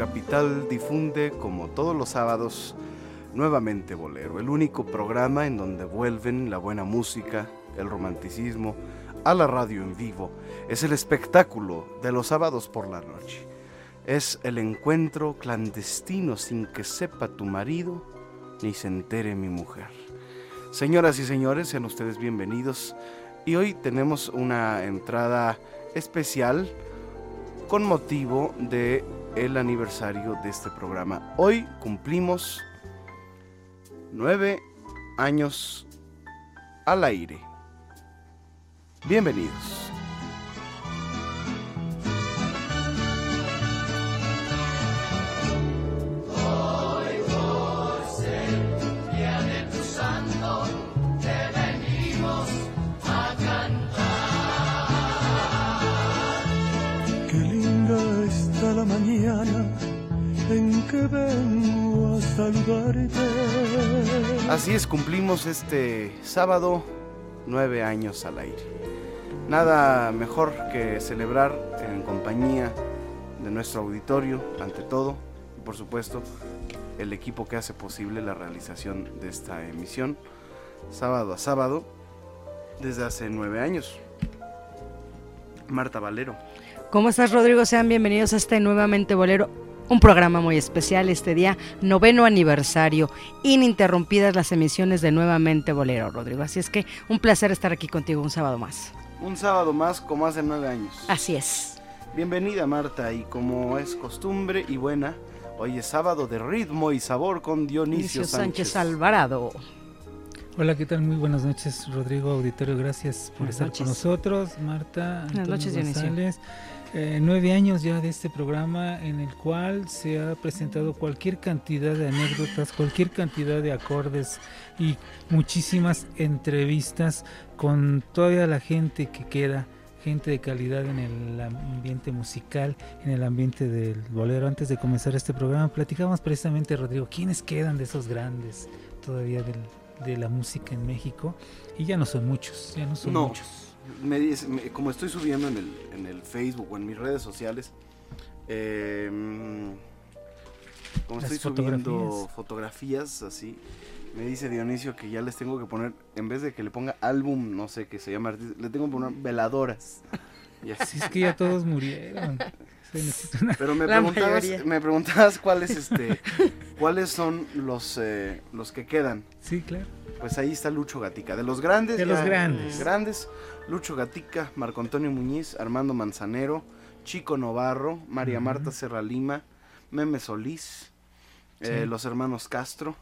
Capital, difunde como todos los sábados nuevamente Bolero, el único programa en donde vuelven la buena música, el romanticismo, a la radio en vivo. Es el espectáculo de los sábados por la noche. Es el encuentro clandestino sin que sepa tu marido ni se entere mi mujer. Señoras y señores, sean ustedes bienvenidos. Y hoy tenemos una entrada especial con motivo de el aniversario de este programa. Hoy cumplimos nueve años al aire. Bienvenidos. Que vengo a saludarte. Así es, cumplimos este sábado nueve años al aire. Nada mejor que celebrar en compañía de nuestro auditorio, ante todo, y por supuesto, el equipo que hace posible la realización de esta emisión, sábado a sábado, desde hace nueve años. Marta Valero. ¿Cómo estás, Rodrigo? Sean bienvenidos a este nuevamente Bolero, un programa muy especial este día, noveno aniversario, ininterrumpidas las emisiones de Nuevamente Bolero, Rodrigo. Así es que un placer estar aquí contigo un sábado más. Un sábado más, como hace nueve años. Así es. Bienvenida, Marta, y como es costumbre y buena, hoy es sábado de ritmo y sabor con Dionisio, Dionisio Sánchez. Alvarado. Hola, ¿qué tal? Muy buenas noches, Rodrigo Auditorio. Gracias por Buenas estar noches. con nosotros. Marta, Buenas noches, Dionisio. Eh, nueve años ya de este programa en el cual se ha presentado cualquier cantidad de anécdotas, cualquier cantidad de acordes y muchísimas entrevistas con toda la gente que queda gente de calidad en el ambiente musical, en el ambiente del bolero. Antes de comenzar este programa, platicábamos precisamente, Rodrigo, quiénes quedan de esos grandes todavía de la música en México. Y ya no son muchos, ya no son muchos. Me dice, como estoy subiendo en el, en el Facebook o en mis redes sociales, eh, como estoy subiendo fotografías así, me dice Dionisio que ya les tengo que poner, en vez de que le ponga álbum, no sé, que se llama le tengo que poner veladoras. Y así. es que ya todos murieron. Pero me preguntabas, me preguntabas cuáles este cuáles son los eh, los que quedan. Sí, claro. Pues ahí está Lucho Gatica, de los grandes. De los grandes. Grandes, Lucho Gatica, Marco Antonio Muñiz, Armando Manzanero, Chico Novarro, María Marta Serra Lima, Meme Solís, eh, los hermanos Castro,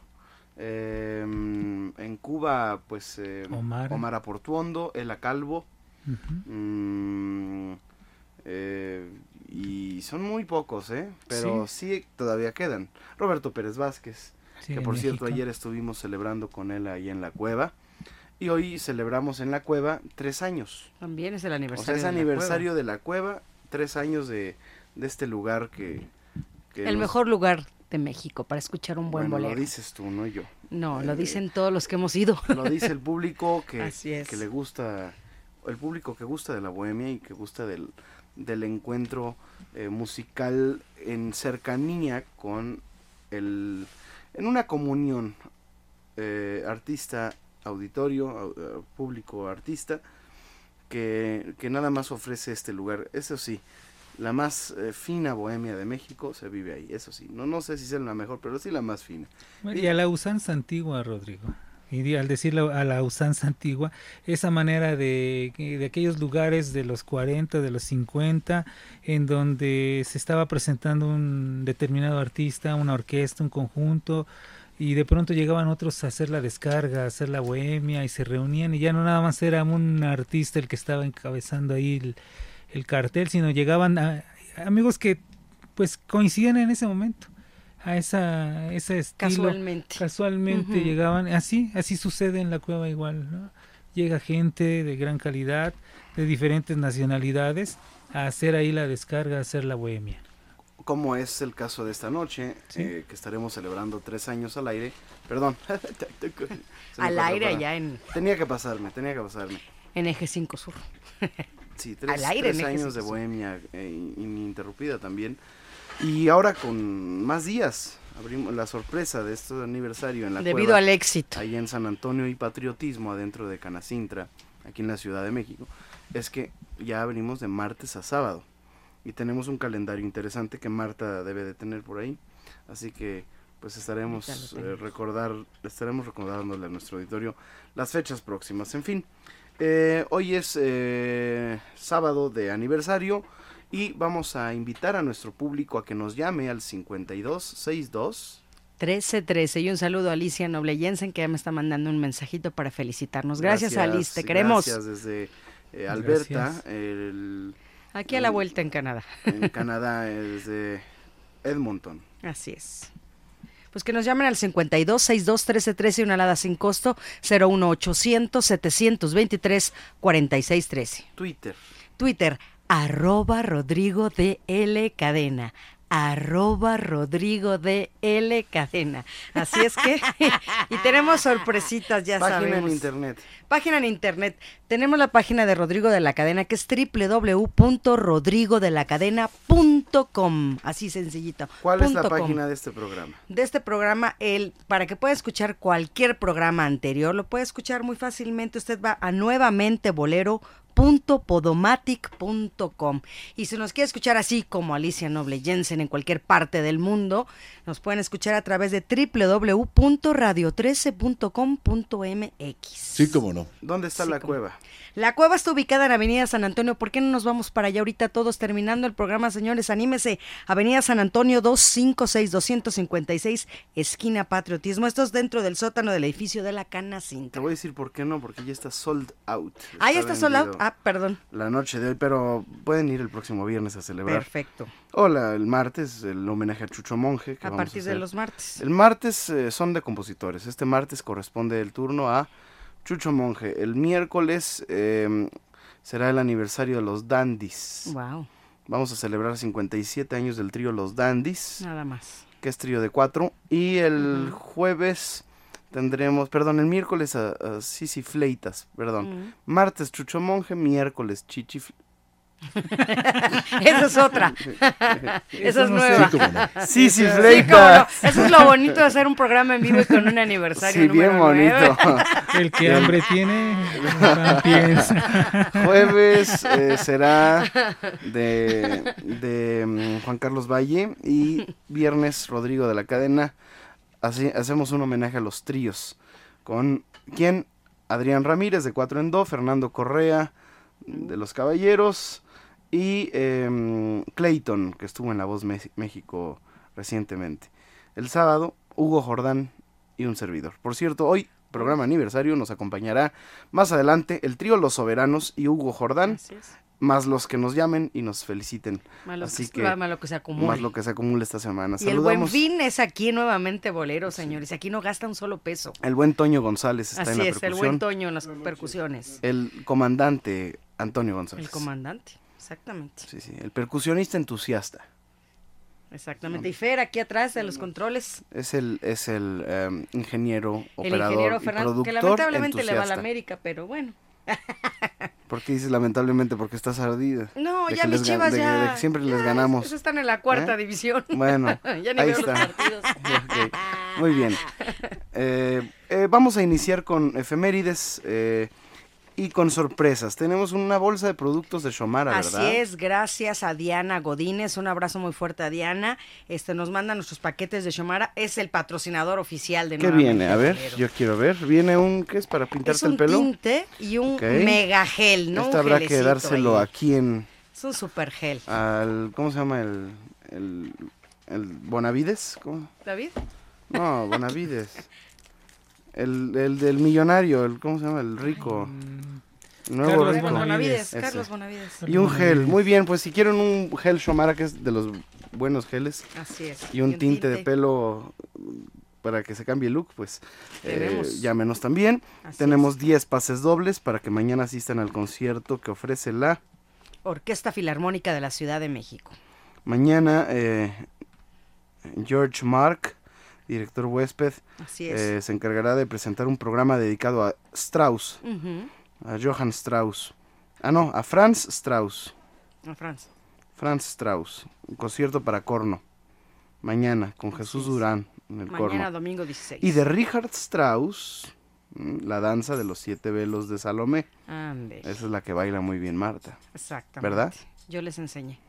Em, en Cuba, pues eh, Omar. Omar Aportuondo, Ela Calvo. Mm, eh, y son muy pocos, ¿eh? Pero sí. todavía quedan. Roberto Pérez Vázquez, que por cierto ayer estuvimos celebrando con él ahí en la cueva. Y hoy celebramos en la cueva tres años. También es el aniversario. O sea, es aniversario de la cueva, tres años de, de este lugar que... el mejor lugar de México para escuchar un buen bolero. Lo dices tú, no yo. No, lo eh, dicen todos los que hemos ido. Lo dice el público que, que le gusta, el público que gusta de la bohemia y que gusta del, del encuentro eh, musical en cercanía con el, en una comunión eh, artista auditorio, público artista, que, que nada más ofrece este lugar. Eso sí, la más eh, fina bohemia de México se vive ahí, eso sí. No, no sé si es la mejor, pero sí la más fina. Y a la usanza antigua, Rodrigo. Y al decirlo a la usanza antigua, esa manera de, de aquellos lugares de los 40, de los 50, en donde se estaba presentando un determinado artista, una orquesta, un conjunto, y de pronto llegaban otros a hacer la descarga, a hacer la bohemia, y se reunían, y ya no nada más era un artista el que estaba encabezando ahí el, el cartel, sino llegaban a, amigos que pues coincidían en ese momento a esa ese estilo. Casualmente. Casualmente llegaban así así sucede en la cueva igual ¿no? llega gente de gran calidad de diferentes nacionalidades a hacer ahí la descarga a hacer la bohemia como es el caso de esta noche eh, que estaremos celebrando tres años al aire. Perdón. Al aire allá en tenía que pasarme tenía que pasarme. en eje 5 sur. Sí, tres, años de bohemia eh, ininterrumpida también. Y ahora con más días, abrimos la sorpresa de este aniversario en la Debido al éxito. Ahí en San Antonio y Patriotismo, adentro de Canacintra, aquí en la Ciudad de México, es que ya abrimos de martes a sábado. Y tenemos un calendario interesante que Marta debe de tener por ahí. Así que pues estaremos eh, recordar, estaremos recordándole a nuestro auditorio las fechas próximas. En fin, eh, hoy es eh, sábado de aniversario y vamos a invitar a nuestro público a que nos llame al 5262 1313 y un saludo a Alicia Noble Jensen que ya me está mandando un mensajito para felicitarnos. Gracias, Alice, te queremos. Gracias desde eh, Alberta, aquí a la vuelta en Canadá. En Canadá, desde Edmonton. Así es pues que nos llamen al 52 62 13 13, una alada sin costo, 01800 723 46 13. Twitter. Twitter, arroba Rodrigo de L Cadena arroba Rodrigo de L Cadena. Así es que, y tenemos sorpresitas, ya página sabemos. Página en internet. Página en internet. Tenemos la página de Rodrigo de la Cadena que es www.rodrigodelacadena.com. Así sencillito. ¿Cuál es la página de este programa? De este programa, el, para que pueda escuchar cualquier programa anterior, lo puede escuchar muy fácilmente. Usted va a nuevamente bolero podomatic.com. Y si nos quiere escuchar así como Alicia Noble Jensen en cualquier parte del mundo, nos pueden escuchar a través de www.radio13.com.mx. Sí, cómo no. ¿Dónde está la cueva? La cueva está ubicada en Avenida San Antonio. ¿Por qué no nos vamos para allá ahorita todos terminando el programa, señores? Anímese. Avenida San Antonio 256-256, esquina Patriotismo. Esto es dentro del sótano del edificio de la Cana Cinta. Te voy a decir por qué no, porque ya está sold out. Ah, ya está sold out. Ah, perdón. La noche de hoy, pero pueden ir el próximo viernes a celebrar. Perfecto. Hola, el martes, el homenaje a Chucho Monje. a partir de los martes. El martes eh, son de compositores. Este martes corresponde el turno a Chucho Monje. El miércoles em, será el aniversario de los Dandies. Wow, Vamos a celebrar 57 años del trío Los Dandies, nada más. que es trío de cuatro. Y el jueves tendremos, perdón, el miércoles a, a Sisi Fleitas, perdón. Martes Chucho Monje, miércoles Chichi Esa es otra. Esa es. Sí, nueva. Sí, no. Fleitas. Eso es lo bonito de hacer un programa en vivo y con un aniversario. Sí, bien bonito. El que hambre tiene, piensa. Jueves eh, será de, de mm, Juan Carlos Valle y viernes Rodrigo de la Cadena. Así hacemos un homenaje a los tríos. ¿Con quién? Adrián Ramírez de Cuatro en Do, Fernando Correa de Los Caballeros y em, Clayton, que estuvo en La Voz México recientemente. El sábado, Hugo Jordán y un servidor. Por cierto, hoy, programa aniversario, nos acompañará más adelante el trío Los Soberanos y Hugo Jordán, más los que nos llamen y nos feliciten, Más lo, Así que, que- más lo que se acumula. más lo que se acumule esta semana. Y el buen fin es aquí nuevamente bolero, señores. Aquí no gasta un solo peso. El buen Toño González está en Así la es, el buen Toño en las percusiones. El comandante Antonio González. El comandante, exactamente. Sí, sí, el percusionista entusiasta. Exactamente. Y Fer aquí atrás de los controles. Es el, es el em, ingeniero, El operador ingeniero y Fernando, que productor lamentablemente le va a la entusiasta. América, pero bueno. ¿Por qué dices lamentablemente? Porque estás ardida. No, De ya mis les chivas de ya. de que siempre les ya, ganamos. esos están en la cuarta ¿Eh? división. Bueno, ya ni ahí veo está. los partidos. Ok, Muy bien. Eh, eh, vamos a iniciar con efemérides eh, y con sorpresas. Tenemos una bolsa de productos de Shomara, Así ¿verdad? es, gracias a Diana Godínez, un abrazo muy fuerte a Diana. Este nos manda nuestros paquetes de Shomara, es el patrocinador oficial de ¿Qué viene? A ver, yo quiero ver. Viene un, ¿qué es? ¿Para es pintarte un el pelo? tinte y un mega gel, ¿no? Este Un habrá que dárselo ahí. aquí en, Es un super gel. al, ¿cómo se llama? El, el, el Bonavides. ¿Cómo? David, No, Bonavides. El, el del millonario, el, ¿cómo se llama? El rico. Mm, Nuevo Carlos rico. Bonavides, Ese. Carlos Bonavides. Y un gel, muy bien, pues si quieren un gel Shomara, que es de los buenos geles, Así es. y un tinte de pelo para que se cambie el look, pues eh, llámenos también. Así Tenemos 10 pases dobles para que mañana asistan al concierto que ofrece la... Orquesta Filarmónica de la Ciudad de México. Mañana eh, George Mark, director huésped, eh, se encargará de presentar un programa dedicado a Strauss, a Johann Strauss. Ah, no, a Franz Strauss. A Franz. Franz Strauss, un concierto para corno. Mañana, con Así Jesús es. Durán en el Mañana corno. domingo 16. Y de Richard Strauss, mm, la danza de los siete velos de Salomé. Ande, Esa es la que baila muy bien Marta. exactamente. ¿verdad? Yo les enseñé.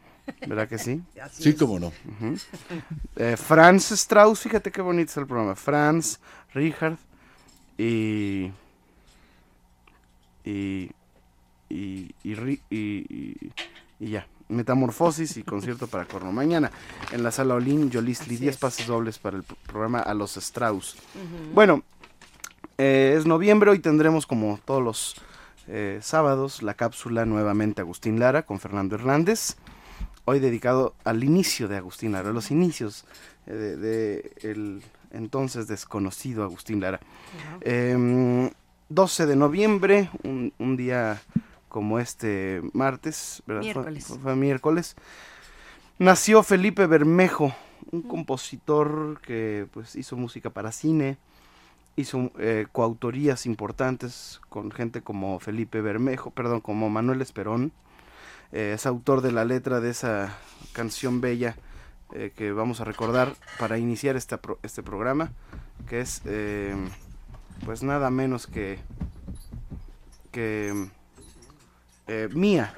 ¿Verdad que sí? Así Sí, es. cómo no. Eh, Franz Strauss, fíjate qué bonito es el programa. Franz, Richard y. Y. Y. Y, y- y- y ya. Metamorfosis y concierto para corno. Mañana en la sala Olin, Yolisli, Así 10 es. pases dobles para el pro- programa A los Strauss. Bueno, eh, es noviembre, hoy tendremos como todos los eh, sábados la cápsula nuevamente Agustín Lara con Fernando Hernández. Hoy dedicado al inicio de Agustín Lara, los inicios eh, de, de el entonces desconocido Agustín Lara. Ajá. Em, 12 de noviembre, un, un día como este martes, ¿verdad? Fue- Miércoles. Fue, fue miércoles. Nació Felipe Bermejo, un compositor que pues hizo música para cine, hizo eh, coautorías importantes con gente como Felipe Bermejo, perdón, como Manuel Esperón. Eh, es autor de la letra de esa canción bella eh, que vamos a recordar para iniciar esta este programa, que es eh, pues nada menos que que Mía,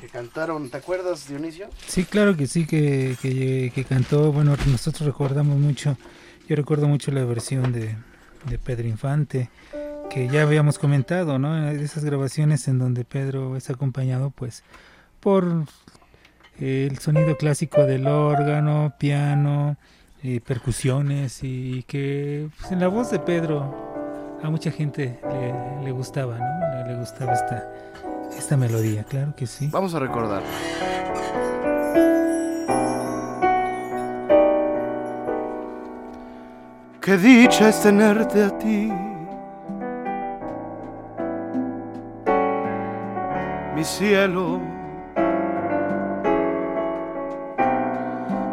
que cantaron, ¿te acuerdas Dionisio? Sí, claro que sí, que, que, que cantó, bueno, nosotros recordamos mucho, yo recuerdo mucho la versión de, de Pedro Infante, que ya habíamos comentado, ¿no? Esas grabaciones en donde Pedro es acompañado, pues, por el sonido clásico del órgano, piano, eh, percusiones, y que pues, en la voz de Pedro a mucha gente le, le gustaba, ¿no? Le, le gustaba esta, esta melodía, claro que sí. Vamos a recordar. Qué dicha es tenerte a ti. Mi cielo,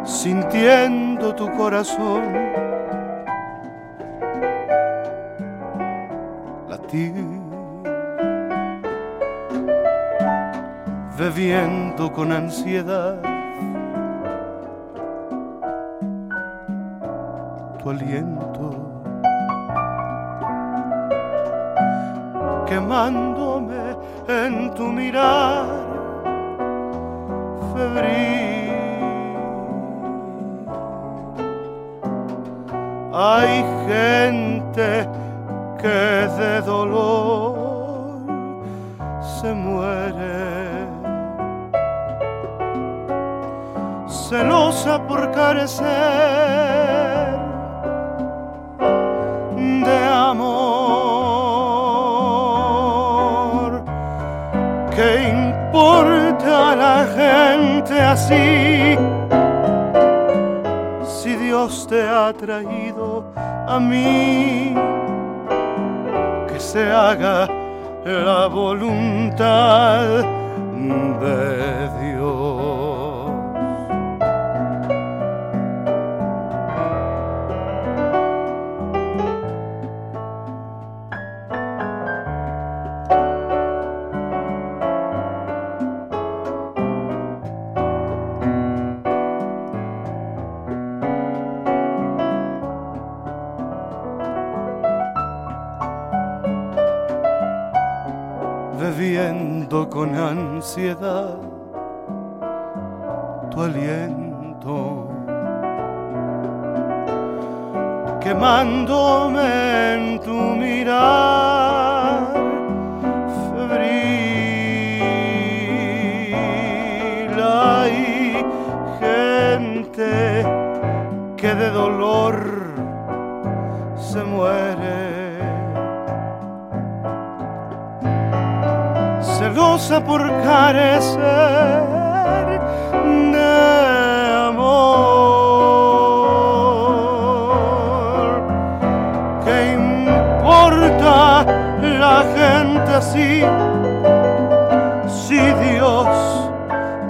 sintiendo tu corazón latir, bebiendo con ansiedad tu aliento. quemándome en tu mirar febril. Hay gente que de dolor se muere, celosa por carecer de amor. ¿Qué importa a la gente así? Dios te ha traído a mí, que se haga la voluntad de Dios. Por carecer de amor. ¿Qué importa la gente así si Dios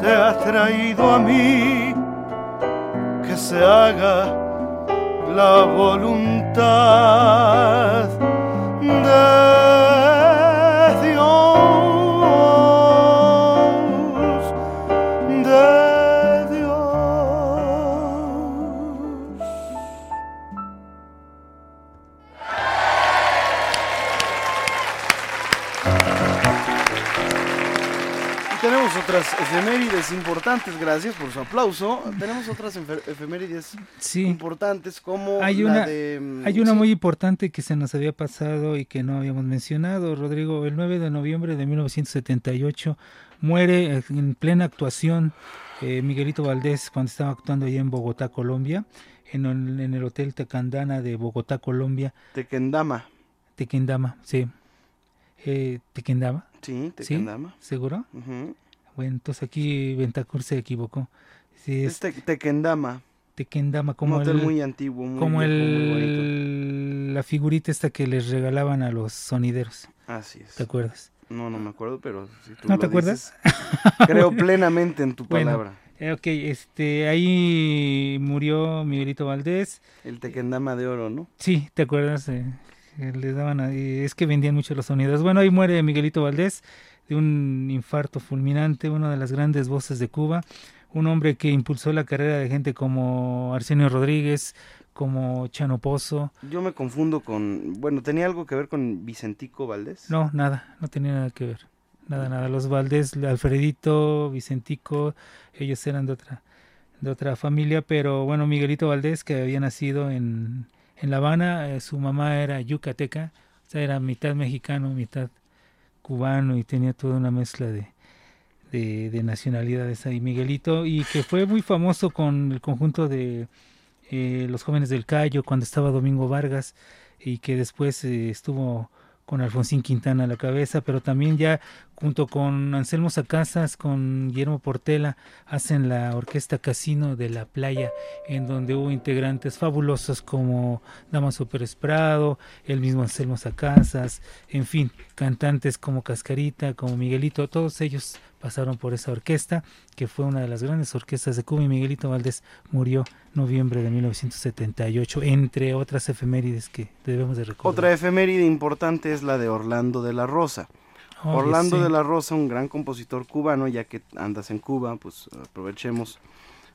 te ha traído a mí? Que se haga la voluntad de efemérides importantes, gracias por su aplauso. Tenemos otras efe- efemérides Sí. importantes como Hay la una, de... mm, hay una sí, muy importante que se nos había pasado y que no habíamos mencionado, Rodrigo. El 9 de noviembre de 1978 muere en plena actuación eh, Miguelito Valdés cuando estaba actuando allá en Bogotá, Colombia, en el, en el Hotel Tecandana de Bogotá, Colombia. Tequendama. Tequendama, sí. Eh, Tequendama, Sí, ¿sí? Tequendama. ¿Seguro? Ujú. Bueno, entonces aquí Ventacur se equivocó. Sí, Es es Te- Tequendama. Tequendama, Un como hotel el, muy antiguo, muy como viejo, muy el, la figurita esta que les regalaban a los sonideros, Así es. ¿te acuerdas? No, no me acuerdo, pero si tú ¿No lo te acuerdas? creo plenamente en tu Bueno. palabra. Eh, ok, este, ahí murió Miguelito Valdés. El Tequendama de oro, ¿no? Sí, ¿te acuerdas? Eh, les daban, ahí- es que vendían mucho los sonideros. Bueno, ahí muere Miguelito Valdés de un infarto fulminante, una de las grandes voces de Cuba, un hombre que impulsó la carrera de gente como Arsenio Rodríguez, como Chano Pozo. Yo me confundo con... Bueno, ¿tenía algo que ver con Vicentico Valdés? No, nada, no tenía nada que ver. Nada, nada. Los Valdés, Alfredito, Vicentico, ellos eran de otra, de otra familia, pero bueno, Miguelito Valdés, que había nacido en, en La Habana, eh, su mamá era yucateca, o sea, era mitad mexicano, mitad cubano y tenía toda una mezcla de, de, de nacionalidades ahí, Miguelito, y que fue muy famoso con el conjunto de eh, los jóvenes del Cayo cuando estaba Domingo Vargas y que después eh, estuvo con Alfonsín Quintana a la cabeza, pero también ya junto con Anselmo Sacasas, con Guillermo Portela, hacen la Orquesta Casino de la Playa, en donde hubo integrantes fabulosos como Damaso Pérez Prado, el mismo Anselmo Sacasas, en fin, cantantes como Cascarita, como Miguelito, todos ellos pasaron por esa orquesta, que fue una de las grandes orquestas de Cuba y Miguelito Valdés murió noviembre de 1978, entre otras efemérides que debemos de recordar. Otra efeméride importante es la de Orlando de la Rosa. Orlando de la Rosa, un gran compositor cubano, ya que andas en Cuba, pues aprovechemos.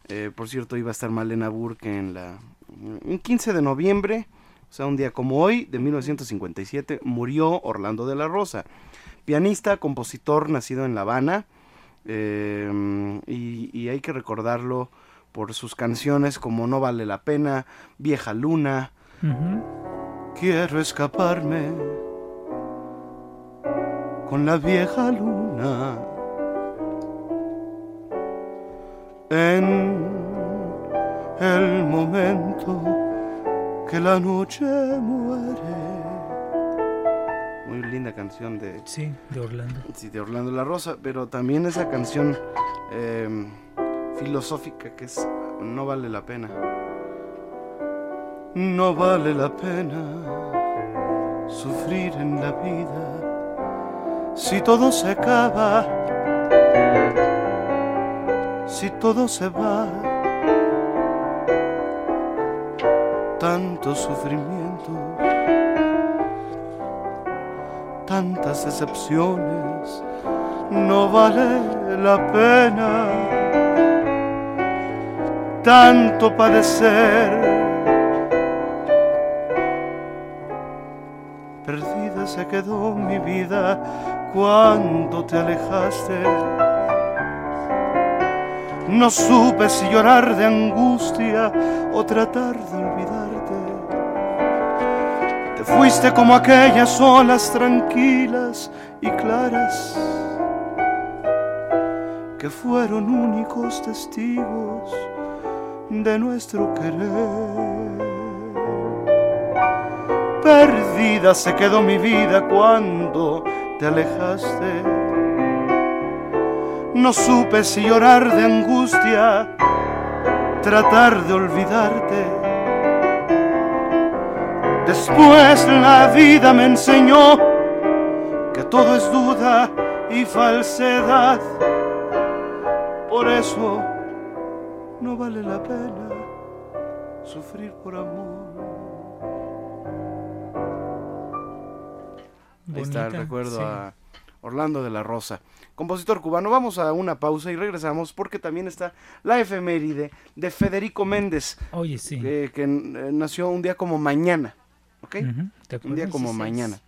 Eh, por cierto, iba a estar Malena Burke en la... Un 15 de noviembre, o sea, un día como hoy, de 1957, murió Orlando de la Rosa. Pianista, compositor, nacido en La Habana, eh, y, hay que recordarlo por sus canciones como No vale la pena, Vieja Luna. Quiero escaparme con la vieja luna en el momento que la noche muere. Muy linda canción de... Sí, de Orlando. Sí, de Orlando La Rosa, pero también esa canción em, filosófica que es No vale la pena. No vale la pena sufrir en la vida si todo se acaba, si todo se va, tanto sufrimiento, tantas decepciones, no vale la pena tanto padecer. Perdida se quedó mi vida cuando te alejaste. No supe si llorar de angustia o tratar de olvidarte. Te fuiste como aquellas olas tranquilas y claras que fueron únicos testigos de nuestro querer. Perdida se quedó mi vida cuando te alejaste. No supe si llorar de angustia, tratar de olvidarte. Después la vida me enseñó que todo es duda y falsedad. Por eso no vale la pena sufrir por amor. Ahí está el recuerdo a Orlando de la Rosa, compositor cubano. Vamos a una pausa y regresamos porque también está la efeméride de Federico Méndez. Oye, sí. que eh, nació un día como mañana. ¿Ok? un día como mañana.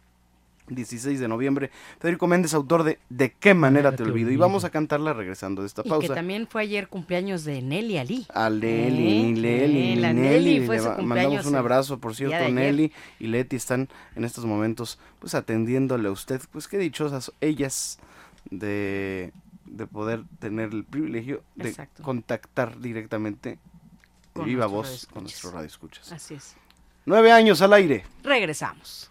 16 de noviembre. Federico Méndez, autor de De qué manera te olvido. Y vamos a cantarla regresando de esta pausa. Y que también fue ayer cumpleaños de Nelly Ali. A Nelly, Nelly, Nelly. fue su Mandamos un abrazo, por cierto, Nelly y Leti están en estos momentos pues atendiéndole a usted. Pues qué dichosas ellas de, de poder tener el privilegio de contactar directamente con viva voz con nuestro radio escuchas. Así es. Nueve años al aire. Regresamos.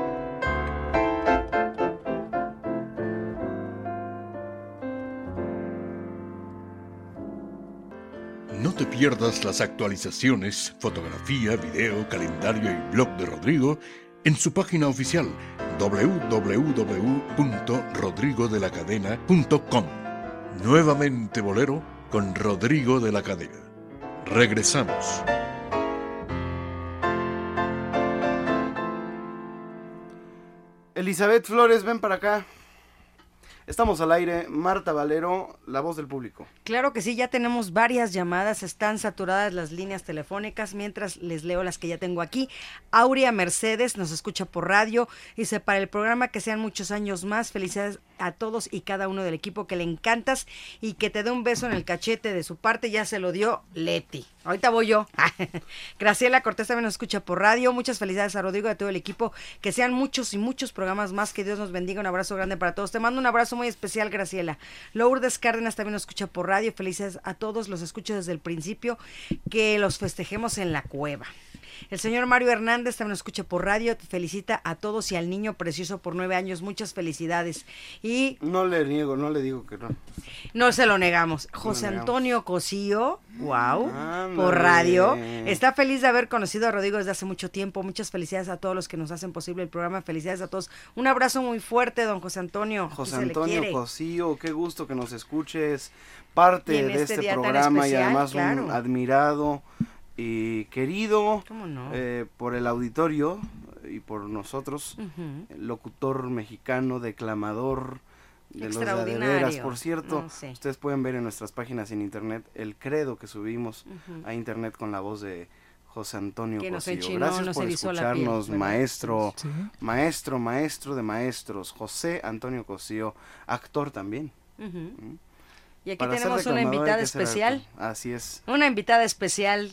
Pierdas las actualizaciones, fotografía, video, calendario y blog de Rodrigo en su página oficial www.rodrigodelacadena.com. Nuevamente Bolero con Rodrigo de la Cadena. Regresamos. Elizabeth Flores, ven para acá. Estamos al aire, Marta Valero, la voz del público. Claro que sí, ya tenemos varias llamadas, están saturadas las líneas telefónicas, mientras les leo las que ya tengo aquí. Aurea Mercedes nos escucha por radio, dice, para el programa que sean muchos años más, felicidades a todos y cada uno del equipo que le encantas y que te dé un beso en el cachete de su parte. Ya se lo dio Leti. Ahorita voy yo. Graciela Cortés también nos escucha por radio. Muchas felicidades a Rodrigo y a todo el equipo. Que sean muchos y muchos programas más. Que Dios nos bendiga. Un abrazo grande para todos. Te mando un abrazo muy especial, Graciela. Lourdes Cárdenas también nos escucha por radio. Felicidades a todos. Los escucho desde el principio. Que los festejemos en la cueva. El señor Mario Hernández también nos escucha por radio. Felicita a todos y al niño precioso por nueve años. Muchas felicidades. Y No le niego, no le digo que no. no se lo negamos. José. Antonio Cosío, wow, por radio. Está feliz de haber conocido a Rodrigo desde hace mucho tiempo. Muchas felicidades a todos los que nos hacen posible el programa. Felicidades a todos. Un abrazo muy fuerte, don José Antonio. José Antonio. Cosío, qué gusto que nos escuches, parte de este este programa y además claro. un admirado y querido ¿Cómo no? eh, por el auditorio y por nosotros, locutor mexicano, declamador de los de Extraordinario. veras. Por cierto, No sé. ustedes pueden ver en nuestras páginas en internet el credo que subimos a internet con la voz de José Antonio Que nos Cosío. enchinó, Gracias nos por piel, escucharnos, maestro. Sí. Maestro, maestro de maestros, José Antonio Cosío, actor también. Ujú. Y aquí Para tenemos una invitada especial. Así es. Una invitada especial,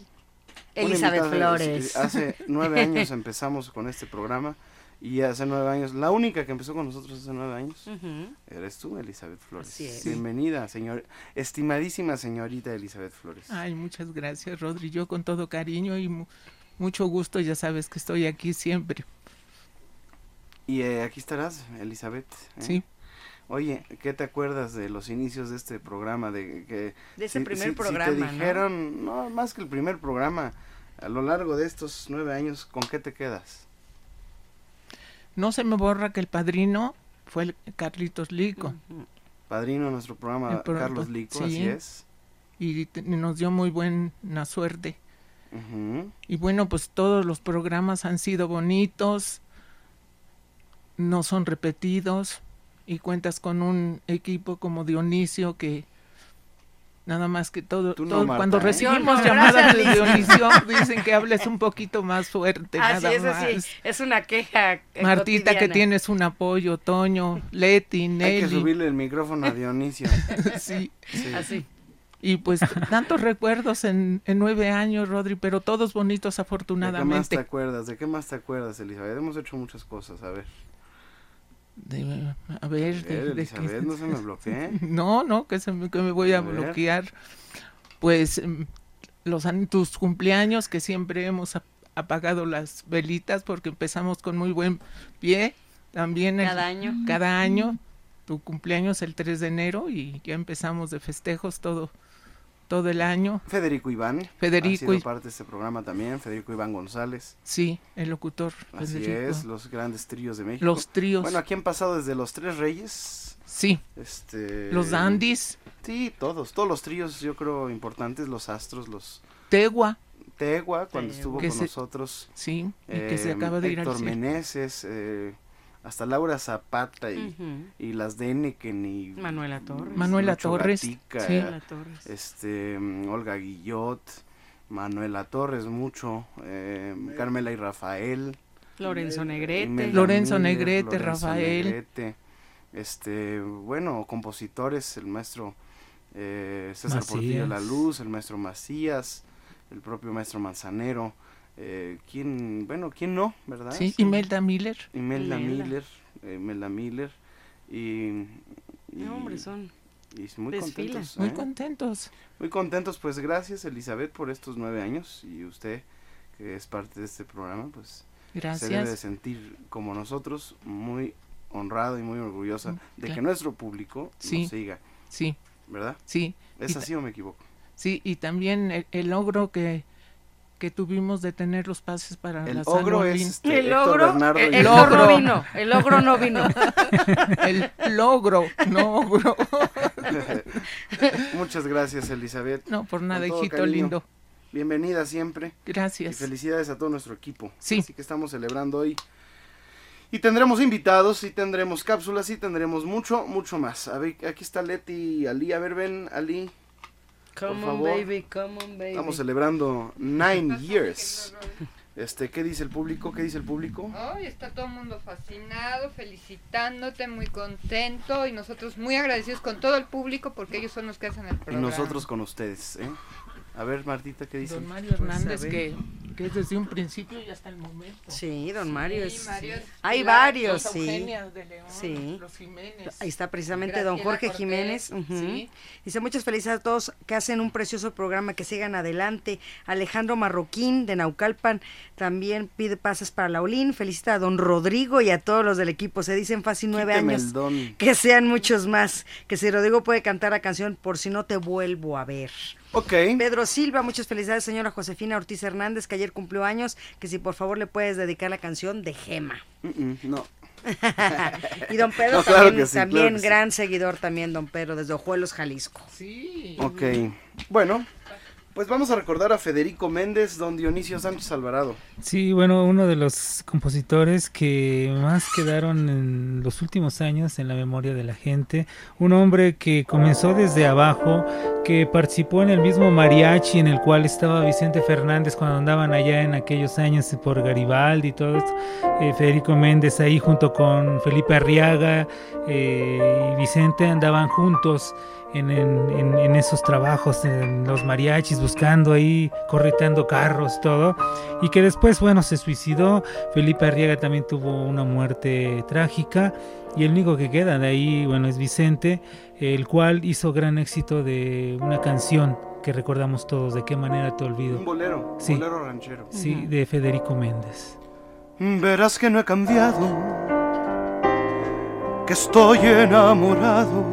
Elizabeth invitada- Flores. Hace nueve años empezamos con este programa y hace nueve años, la única que empezó con nosotros hace nueve años, eres tú, Elizabeth Flores. Así es. Bienvenida, señor, estimadísima señorita Elizabeth Flores. Ay, muchas gracias, Rodri. Yo con todo cariño y mu- mucho gusto, ya sabes que estoy aquí siempre. Y eh, aquí estarás, Elizabeth. ¿eh? Sí. Oye, ¿qué te acuerdas de los inicios de este programa? De, que, De ese si- primer si- si programa, te ¿no? dijeron, ¿no? más que el primer programa, a lo largo de estos nueve años, ¿con qué te quedas? No se me borra que el padrino fue el Carlitos Lico. Padrino de nuestro programa, Carlos Lico, sí. así es. y te- nos dio muy buena suerte. Y bueno, pues todos los programas han sido bonitos, no son repetidos y cuentas con un equipo como Dionisio que nada más que todo, Tú todo- cuando ¿eh? recibimos no, llamadas de. Dionisio dicen que hables un poquito más fuerte Así nada es, así. más. Es una queja. eh, Martita, que cotidiana. tienes un apoyo, Toño, Leti, Hay que Nelly. subirle el micrófono a Dionisio. sí. Sí. Así. Y pues tantos recuerdos en, en nueve años, Rodri, pero todos bonitos ¿De qué más te afortunadamente. acuerdas? ¿De qué más te acuerdas, Elizabeth? Hemos hecho muchas cosas, a ver. De- a ver, de- de qué- no se me bloquee. No, no, que, se me, que me voy a, bloquear. Pues em, los an- tus cumpleaños, que siempre hemos ap- apagado las velitas porque empezamos con muy buen pie. También el- Cada año. cada año. Tu cumpleaños el 3 de enero y ya empezamos de festejos todo, todo el año. Federico Iván. Federico Ha sido y- parte de este programa también. Federico Iván González. Sí, el locutor. Así Federico. es, los grandes tríos de México. Los tríos. Bueno, aquí han pasado desde los Tres Reyes. sí, Este, los dandies, Sí, todos, todos los tríos yo creo importantes, los Astros, los Tegua, Tegua cuando Tegua. estuvo Que con se- nosotros, sí, y que se eh, acaba de ir al. Meneses, eh, hasta Laura Zapata y, las de y Manuela Torres. Manuela Torres, Gatica, sí. Este Olga Guillot, Manuela Torres mucho, eh, Carmela y Rafael, Lorenzo Negrete. Imelda Lorenzo Miller, Negrete, Rafael. Negrete, este, bueno, compositores, el maestro eh, César Portillo de la. Luz, el maestro Macías, el propio maestro Manzanero, eh, ¿quién, bueno, quién no, verdad? Sí, Imelda Miller. Imelda Imelda. Miller, eh, Imelda Miller, y, y, No, hombre, son. y muy contentos, Muy ¿eh? contentos. Muy contentos, pues gracias Elizabeth por estos nueve años y usted que es parte de este programa, pues se debe de Gracias. sentir como nosotros muy honrado y muy orgullosa Mm, de que nuestro público Sí. nos siga, Sí, ¿verdad? sí, ¿Es Y así o me equivoco? sí. Y también el, el logro que, que tuvimos de tener los pases para El la ogro es este, El logro, Bernardo el, y el Logro. ogro no vino, el ogro no vino. El logro, no ogro. Muchas gracias Elizabeth, No, por nada, hijito cariño. lindo. bienvenida siempre y Gracias. felicidades a todo nuestro equipo. Sí. Así que estamos celebrando hoy. Y tendremos invitados, y tendremos cápsulas, y tendremos mucho, mucho más. A ver, aquí está Leti y Ali. A ver, ven, Ali. Come on, favor. baby, come on, baby. Estamos celebrando nine years. Este, ¿qué dice el público? ¿Qué dice el público? Ay, está todo el mundo fascinado, felicitándote, muy contento y nosotros muy agradecidos con todo el público porque ellos son los que hacen el Y programa. nosotros con ustedes, ¿eh? A ver, Martita, ¿qué dice? Don Mario Hernández, Pues, ver. que, que es desde un principio y hasta el momento. Sí, don Mario. Sí, es- Mario es Hay varios, Los sí. Eugenias de León, Sí. los Jiménez. Ahí está precisamente don Jorge Cortés, Jiménez. ujú. sí. Dice muchas felicidades a todos que hacen un precioso programa, que sigan adelante. Alejandro Marroquín de Naucalpan también pide pases para Laulín. Felicita a don Rodrigo y a todos los del equipo. Se dicen fácil nueve Quíteme años. el don. Que sean muchos más. Que si Rodrigo puede cantar la canción Por si no te vuelvo a ver. Ok. Pedro Silva, muchas felicidades, señora Josefina Ortiz Hernández, que ayer cumplió años. Que si por favor le puedes dedicar la canción de Gema. Mm, mm, no. y don Pedro No, claro también, sí, también claro que sí. gran seguidor también, don Pedro, desde Ojuelos, Jalisco. Sí. Ok. Bueno, pues vamos a recordar a Federico Méndez, don Dionisio Sánchez Alvarado. Sí, bueno, uno de los compositores que más quedaron en los últimos años en la memoria de la gente, un hombre que comenzó desde abajo, que participó en el mismo mariachi en el cual estaba Vicente Fernández cuando andaban allá en aquellos años por Garibaldi y todo esto, eh, Federico Méndez ahí junto con Felipe Arriaga eh, y Vicente andaban juntos en, en- en- en esos trabajos, en los mariachis, buscando ahí, correteando carros y todo, y que después, bueno, se suicidó. Felipe Arriaga también tuvo una muerte trágica, y el único que queda de ahí, bueno, es Vicente, el cual hizo gran éxito de una canción que recordamos todos, ¿de qué manera te olvido? Un bolero, Sí. bolero ranchero. Sí, de Federico Méndez. Verás que no he cambiado, que estoy enamorado,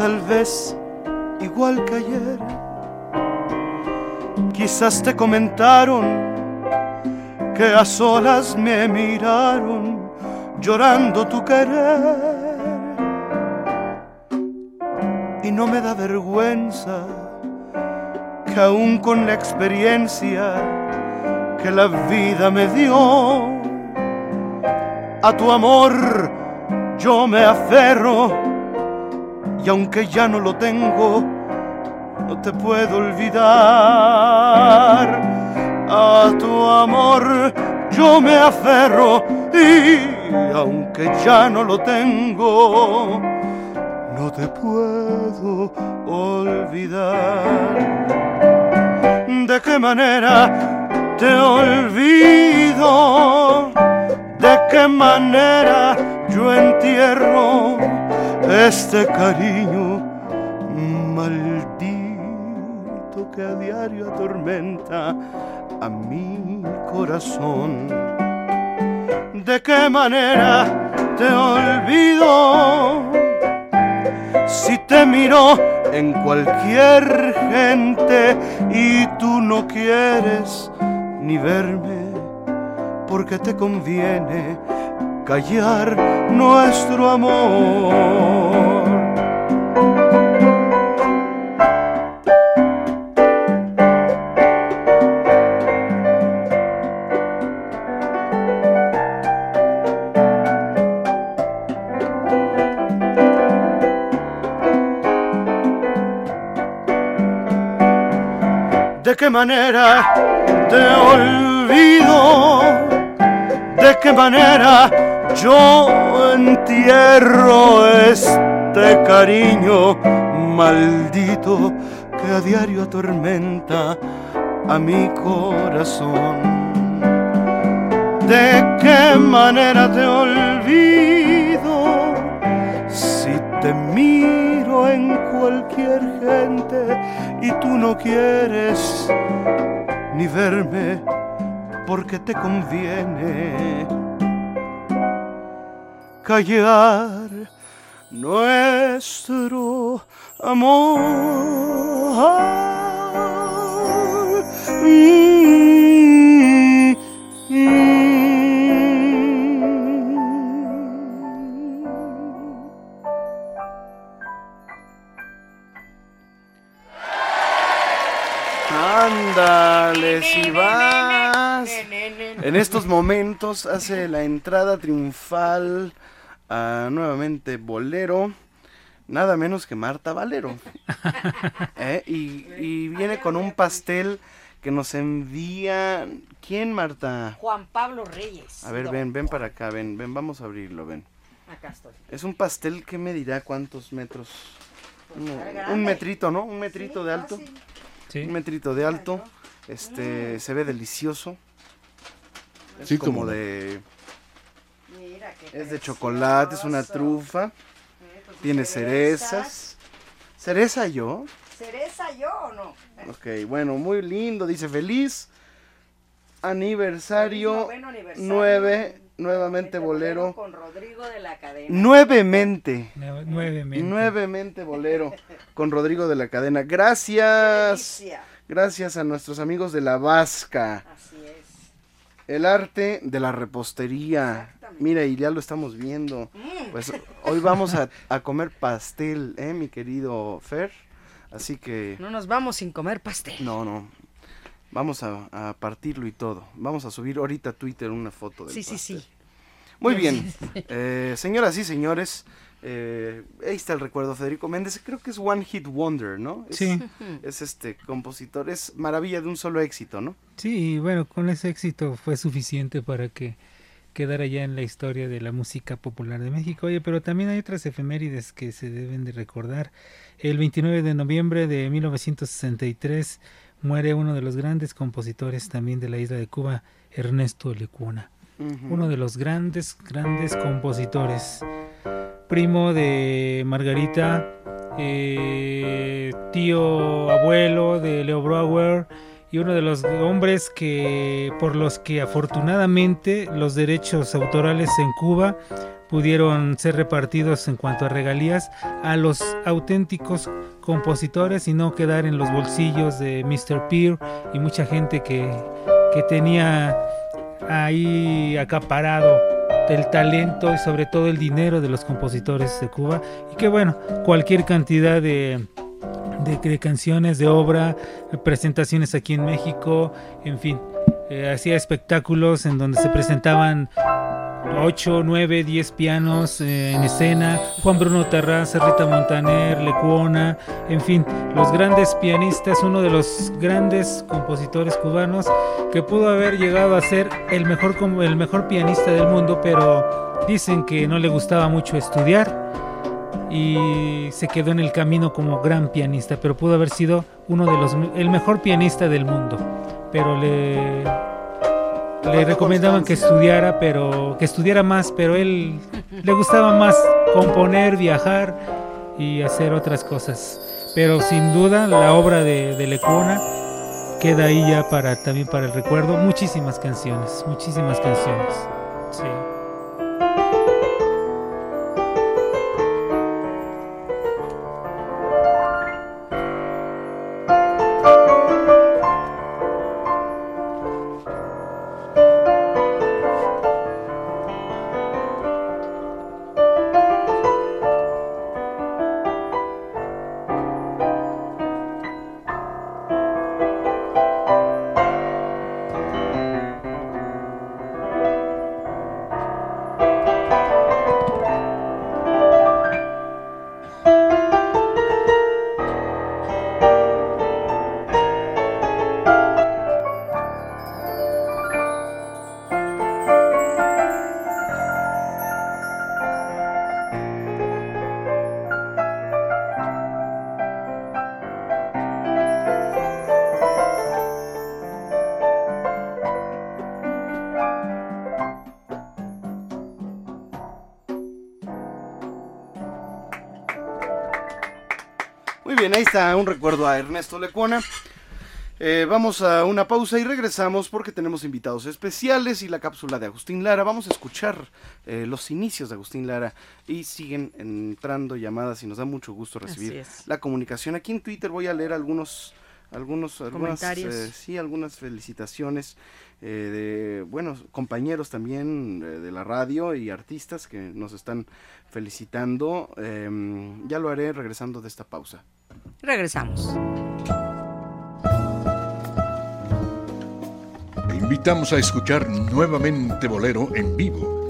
tal vez igual que ayer. Quizás te comentaron que a solas me miraron llorando tu querer. Y no me da vergüenza que aún con la experiencia que la vida me dio. A tu amor yo me aferro y aunque ya no lo tengo, no te puedo olvidar. A tu amor yo me aferro y aunque ya no lo tengo, no te puedo olvidar. ¿De qué manera te olvido? ¿De qué manera yo entierro este cariño maldito que a diario atormenta a mi corazón? ¿De qué manera te olvido? Si te miro en cualquier gente y tú no quieres ni verme porque te conviene callar nuestro amor. ¿De qué manera te olvido? ¿De qué manera yo entierro este cariño maldito que a diario atormenta a mi corazón? ¿De qué manera te olvido? Si te miro en cualquier gente y tú no quieres ni verme porque te conviene callar nuestro amor. Mm, mm. Ándale, si vas. En estos momentos hace la entrada triunfal a nuevamente Bolero, nada menos que Marta Valero. ¿Eh? Y, y viene con un pastel que nos envían... ¿Quién, Marta? Juan Pablo Reyes. A ver, ven, ven para acá, ven, ven, vamos a abrirlo, ven. Acá estoy. Es un pastel que me dirá cuántos metros. Pues, Un, metrito, ¿no? Un metrito Sí, de alto. fácil. Sí. Un metrito de alto. Este, Mm. se ve delicioso. Es Sí, como de es de chocolate, es una trufa, Eh, sus tiene cerezas. ¿Cereza yo? ¿Cereza yo o no? Ok, bueno, muy lindo, dice feliz aniversario nueve, nuevamente bolero. Con Rodrigo de la Cadena. Nuevemente, Nue- Nuevemente. nuevemente bolero con Rodrigo de la Cadena. Gracias, gracias a nuestros amigos de la Vasca. El arte de la repostería. Mira, y ya lo estamos viendo. Mm. Pues hoy vamos a, a comer pastel, ¿eh, mi querido Fer? Así que, No nos vamos sin comer pastel. no, no. Vamos a, a partirlo y todo. Vamos a subir ahorita a Twitter una foto del sí, sí, pastel. sí. Muy bien. Eh, señoras y señores, eh, ahí está el recuerdo Federico Méndez. Creo que es One Hit Wonder, ¿no? Es, Sí, Es este compositor, es maravilla de un solo éxito, ¿no? sí, y bueno, con ese éxito fue suficiente para que quedara ya en la historia de la música popular de México. Oye, pero también hay otras efemérides que se deben de recordar. El 29 de noviembre de 1963 muere uno de los grandes compositores también de la isla de Cuba, Ernesto Lecuona. Ujú. uno de los grandes, grandes compositores. Primo de Margarita, eh, tío abuelo de Leo Brouwer y uno de los hombres que por los que afortunadamente los derechos autorales en Cuba pudieron ser repartidos en cuanto a regalías a los auténticos compositores y no quedar en los bolsillos de Mr. Peer y mucha gente que, que tenía ahí acaparado el talento y sobre todo el dinero de los compositores de Cuba. Y que bueno, cualquier cantidad de, de, canciones, de obra, presentaciones aquí en México, en fin, eh, hacía espectáculos en donde se presentaban 8, 9, 10 pianos eh, en escena, Juan Bruno Terraza, Rita Montaner, Lecuona, en fin, los grandes pianistas, uno de los grandes compositores cubanos que pudo haber llegado a ser el mejor, el mejor pianista del mundo, pero dicen que no le gustaba mucho estudiar y se quedó en el camino como gran pianista, pero pudo haber sido uno de los el mejor pianista del mundo, pero le le recomendaban que estudiara, pero que estudiara más, pero él le gustaba más componer, viajar y hacer otras cosas. Pero sin duda la obra de, de Lecuona queda ahí ya para también para el recuerdo. Muchísimas canciones, muchísimas canciones. Sí. Un recuerdo a Ernesto Lecuona. Eh, vamos a una pausa y regresamos porque tenemos invitados especiales y la cápsula de Agustín Lara. Vamos a escuchar eh, los inicios de Agustín Lara y siguen entrando llamadas y nos da mucho gusto recibir la comunicación. Aquí en Twitter voy a leer algunos, algunos, algunas, Comentarios. eh, sí, algunas felicitaciones eh, de buenos compañeros también eh, de la radio y artistas que nos están felicitando. Em, ya lo haré regresando de esta pausa. Regresamos. Te invitamos a escuchar nuevamente Bolero en vivo,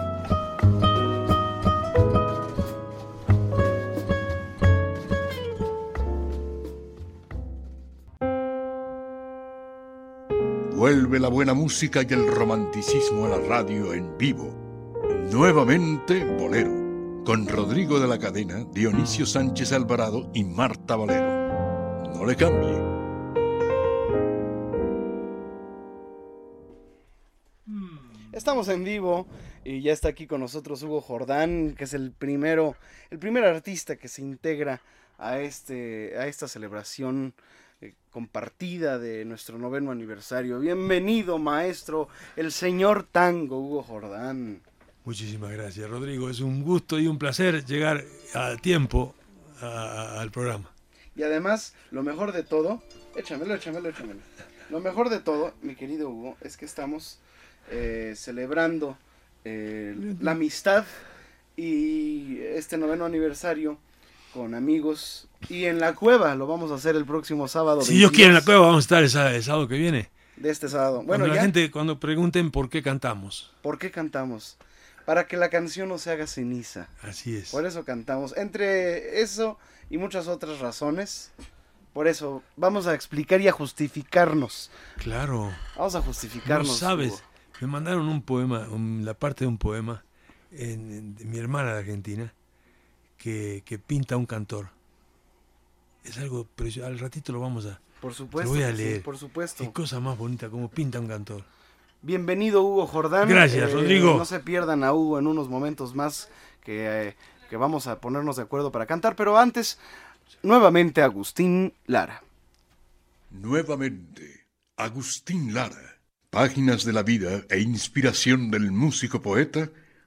La buena música y el romanticismo a la radio en vivo. Nuevamente Bolero, con Rodrigo de la Cadena, Dionisio Sánchez Alvarado y Marta Valero. No le cambie. Estamos en vivo y ya está aquí con nosotros Hugo Jordán, que es el primero, el primer artista que se integra a este, a esta celebración compartida de nuestro noveno aniversario. Bienvenido, maestro, el señor tango Hugo Jordán. Muchísimas gracias, Rodrigo. Es un gusto y un placer llegar a tiempo al programa. Y además, lo mejor de todo, échamelo, échamelo, échamelo. Lo mejor de todo, mi querido Hugo, es que estamos eh, celebrando eh, la amistad y este noveno aniversario con amigos y en la cueva lo vamos a hacer el próximo sábado. Si Dios quiere en la cueva vamos a estar el sábado, que viene. De este sábado. Bueno, cuando la gente cuando pregunten por qué cantamos. ¿Por qué cantamos? Para que la canción no se haga ceniza. Así es. Por eso cantamos. Entre eso y muchas otras razones, por eso vamos a explicar y a justificarnos. Claro. Vamos a justificarnos. No sabes. Me mandaron un poema, la parte de un poema de mi hermana de Argentina que, pinta un cantor. Es algo precioso. Al ratito lo vamos a. Por supuesto. voy a leer. por supuesto. Qué cosa más bonita como pinta un cantor. Bienvenido Hugo Jordán. Gracias, eh, Rodrigo. No se pierdan a Hugo en unos momentos más que, eh, que vamos a ponernos de acuerdo para cantar. Pero antes, nuevamente Agustín Lara. Nuevamente, Agustín Lara. Páginas de la vida e inspiración del músico poeta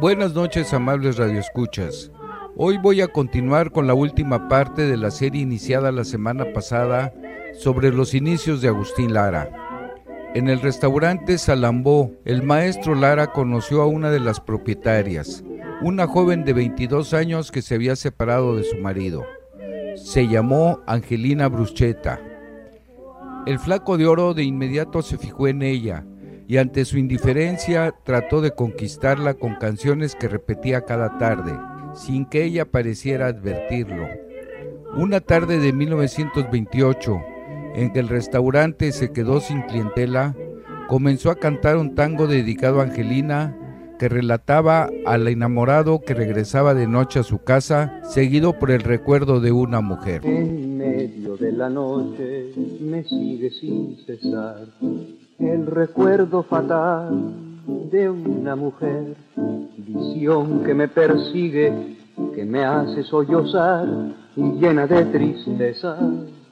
Buenas noches, amables radioescuchas. Hoy voy a continuar con la última parte de la serie iniciada la semana pasada sobre los inicios de Agustín Lara. En el restaurante Salambó, el maestro Lara conoció a una de las propietarias, una joven de 22 años que se había separado de su marido. Se llamó Angelina Bruschetta. El flaco de oro de inmediato se fijó en ella y ante su indiferencia trató de conquistarla con canciones que repetía cada tarde, sin que ella pareciera advertirlo. Una tarde de 1928, en que el restaurante se quedó sin clientela, comenzó a cantar un tango dedicado a Angelina que relataba al enamorado que regresaba de noche a su casa, seguido por el recuerdo de una mujer. En medio de la noche me sigue sin cesar el recuerdo fatal de una mujer, visión que me persigue, que me hace sollozar y llena de tristeza.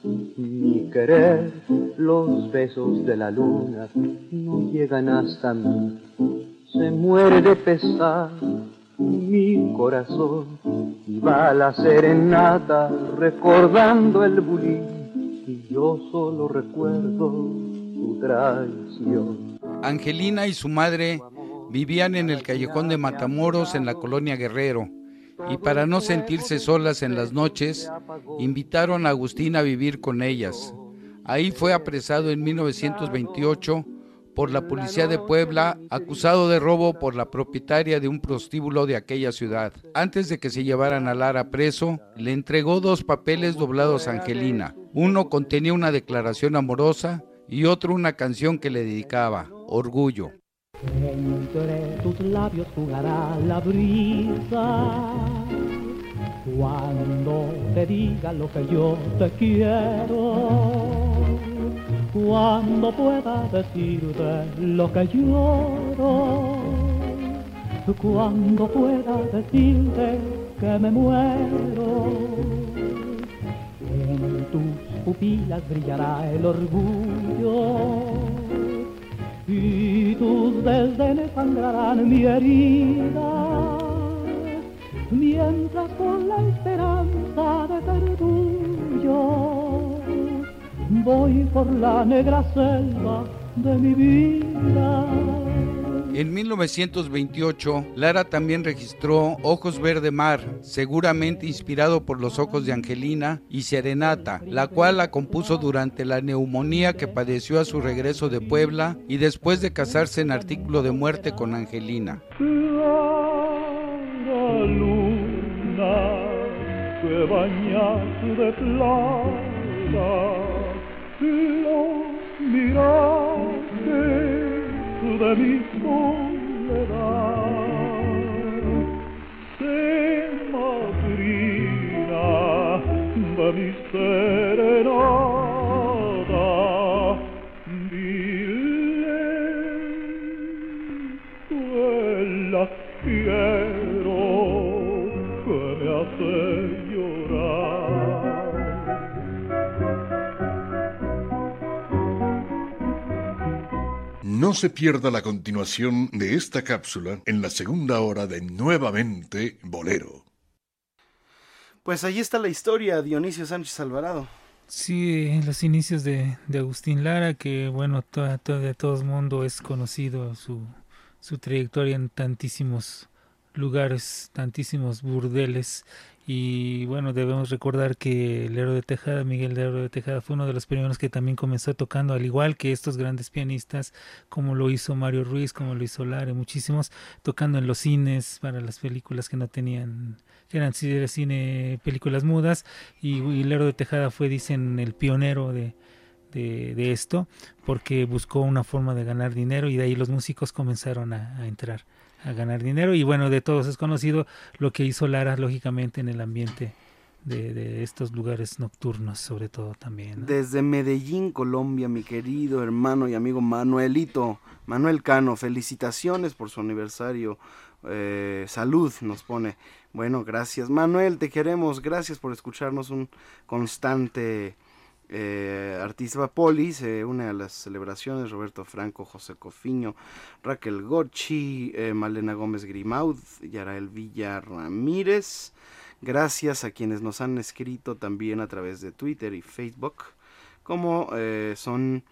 Mi querer, los besos de la luna no llegan hasta mí se muere de pesar mi corazón y va a la serenata recordando el bulín y yo solo recuerdo su Angelina y su madre vivían en el callejón de Matamoros en la colonia Guerrero y para no sentirse solas en las noches invitaron a Agustín a vivir con ellas. Ahí fue apresado en 1928 por la policía de Puebla, acusado de robo por la propietaria de un prostíbulo de aquella ciudad. Antes de que se llevaran a Lara preso, le entregó dos papeles doblados a Angelina. Uno contenía una declaración amorosa y otro una canción que le dedicaba, Orgullo. Entre tus labios jugará la brisa cuando te diga lo que yo te quiero cuando pueda decirte lo que lloro cuando pueda decirte que me muero. En tus pupilas brillará el orgullo y tus desdenes sangrarán mi herida. Mientras con la esperanza de ser tuyo voy por la negra selva de mi vida. En 1928, Lara también registró Ojos Verde Mar, seguramente inspirado por los ojos de Angelina, y Serenata, la cual la compuso durante la neumonía que padeció a su regreso de Puebla y después de casarse en artículo de muerte con Angelina. Luna de mi soledad se madrina de mi serenata No se pierda la continuación de esta cápsula en la segunda hora de Nuevamente Bolero. Pues ahí está la historia, Dionisio Sánchez Alvarado. Sí, los inicios de, de Agustín Lara, que bueno, to- to- de todo el mundo es conocido su, su trayectoria en tantísimos lugares, tantísimos burdeles. Y bueno, debemos recordar que el héroe de Tejada, Miguel de de Tejada, fue uno de los primeros que también comenzó tocando, al igual que estos grandes pianistas, como lo hizo Mario Ruiz, como lo hizo Lara, y muchísimos, tocando en los cines para las películas que no tenían, que eran cine, películas mudas. Y, y el héroe de Tejada fue, dicen, el pionero de, de, de esto, porque buscó una forma de ganar dinero y de ahí los músicos comenzaron a, a entrar a ganar dinero. Y bueno, de todos es conocido lo que hizo Lara, lógicamente, en el ambiente de, de estos lugares nocturnos, sobre todo también. Desde Medellín, Colombia, mi querido hermano y amigo Manuelito, Manuel Cano, felicitaciones por su aniversario. eh, salud nos pone. Bueno, gracias. Manuel, te queremos. Gracias por escucharnos. Un constante eh, artista Poli se une a las celebraciones. Roberto Franco, José Cofiño, Raquel Gochi, eh, Malena Gómez Grimaud, Yarael Villa Ramírez. Gracias a quienes nos han escrito también a través de Twitter y Facebook, como eh, son,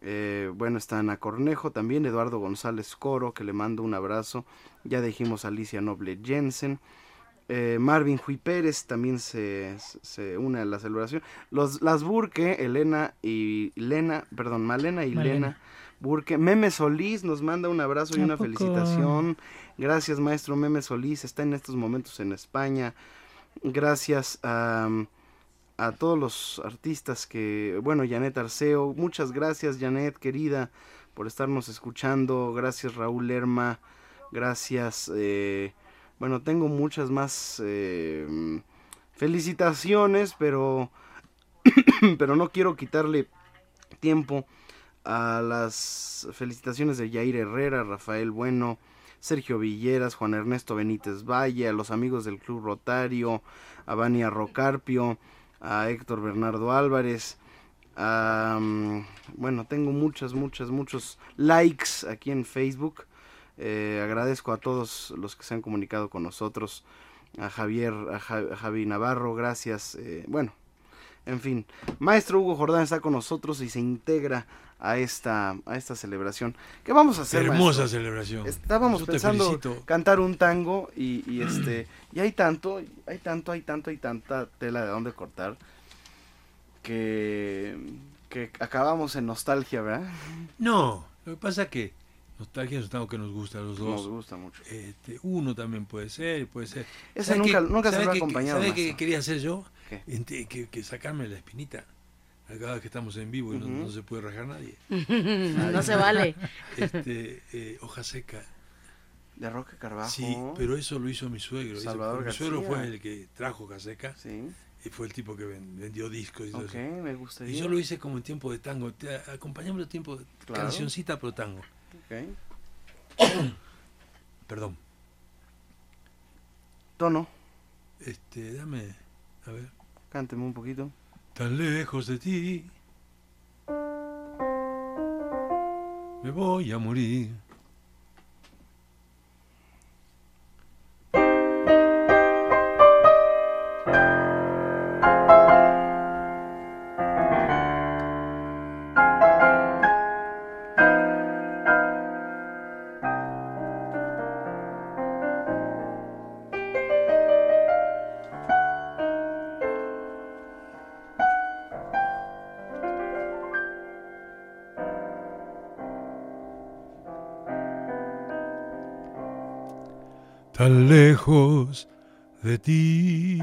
eh, bueno, está Ana Cornejo, también Eduardo González Coro, que le mando un abrazo. Ya dijimos Alicia Noble Jensen. Eh, Marvin Hui Pérez también se, se une a la celebración. Los, las Burke, Elena y Lena, perdón, Malena y Malena. Lena Burke. Meme Solís nos manda un abrazo y ¿A una poco? felicitación. Gracias, maestro Meme Solís. Está en estos momentos en España. Gracias a, a todos los artistas que, bueno, Janet Arceo. Muchas gracias, Janet, querida, por estarnos escuchando. Gracias, Raúl Lerma. Gracias. eh, bueno, tengo muchas más eh, felicitaciones, pero, pero no quiero quitarle tiempo a las felicitaciones de Yair Herrera, Rafael Bueno, Sergio Villeras, Juan Ernesto Benítez Valle, a los amigos del Club Rotario, a Vania Rocarpio, a Héctor Bernardo Álvarez. mm, bueno, tengo muchas, muchas, muchos likes aquí en Facebook. Eh, agradezco a todos los que se han comunicado con nosotros. A Javier, a, Ja- a Javi Navarro, gracias. eh, bueno, en fin, Maestro Hugo Jordán está con nosotros y se integra a esta, a esta celebración. ¿Qué vamos a hacer? Hermosa maestro? celebración. Estábamos Yo pensando cantar un tango y, y este y hay tanto, hay tanto, hay tanto, hay tanta tela de dónde cortar que que acabamos en nostalgia, ¿verdad? No, lo que pasa es que nostalgia es un tango que nos gusta a los dos. Nos gusta mucho. Este, uno también puede ser, puede ser. Ese ¿Sabe nunca- nunca se lo ha qué- acompañado, ¿Sabe qué quería hacer yo? ¿Qué? Ente- que, que sacarme la espinita. Cada vez que estamos en vivo y no- se puede rajar nadie. No se vale. Este, eh, hoja seca. De Roque Carvajo. Sí, pero eso lo hizo mi suegro. Hizo- Salvador mi suegro fue el que trajo hoja seca. Sí. Y fue el tipo que ven- vendió discos y todo Ok, eso. me gustaría. Y yo lo hice como en tiempo de tango. Te, acompañamos el tiempo de Claro. cancioncita pero tango. Okay. Perdón. Tono. Este, dame. A ver. Cánteme un poquito. Tan lejos de ti. Me voy a morir. Lejos de ti.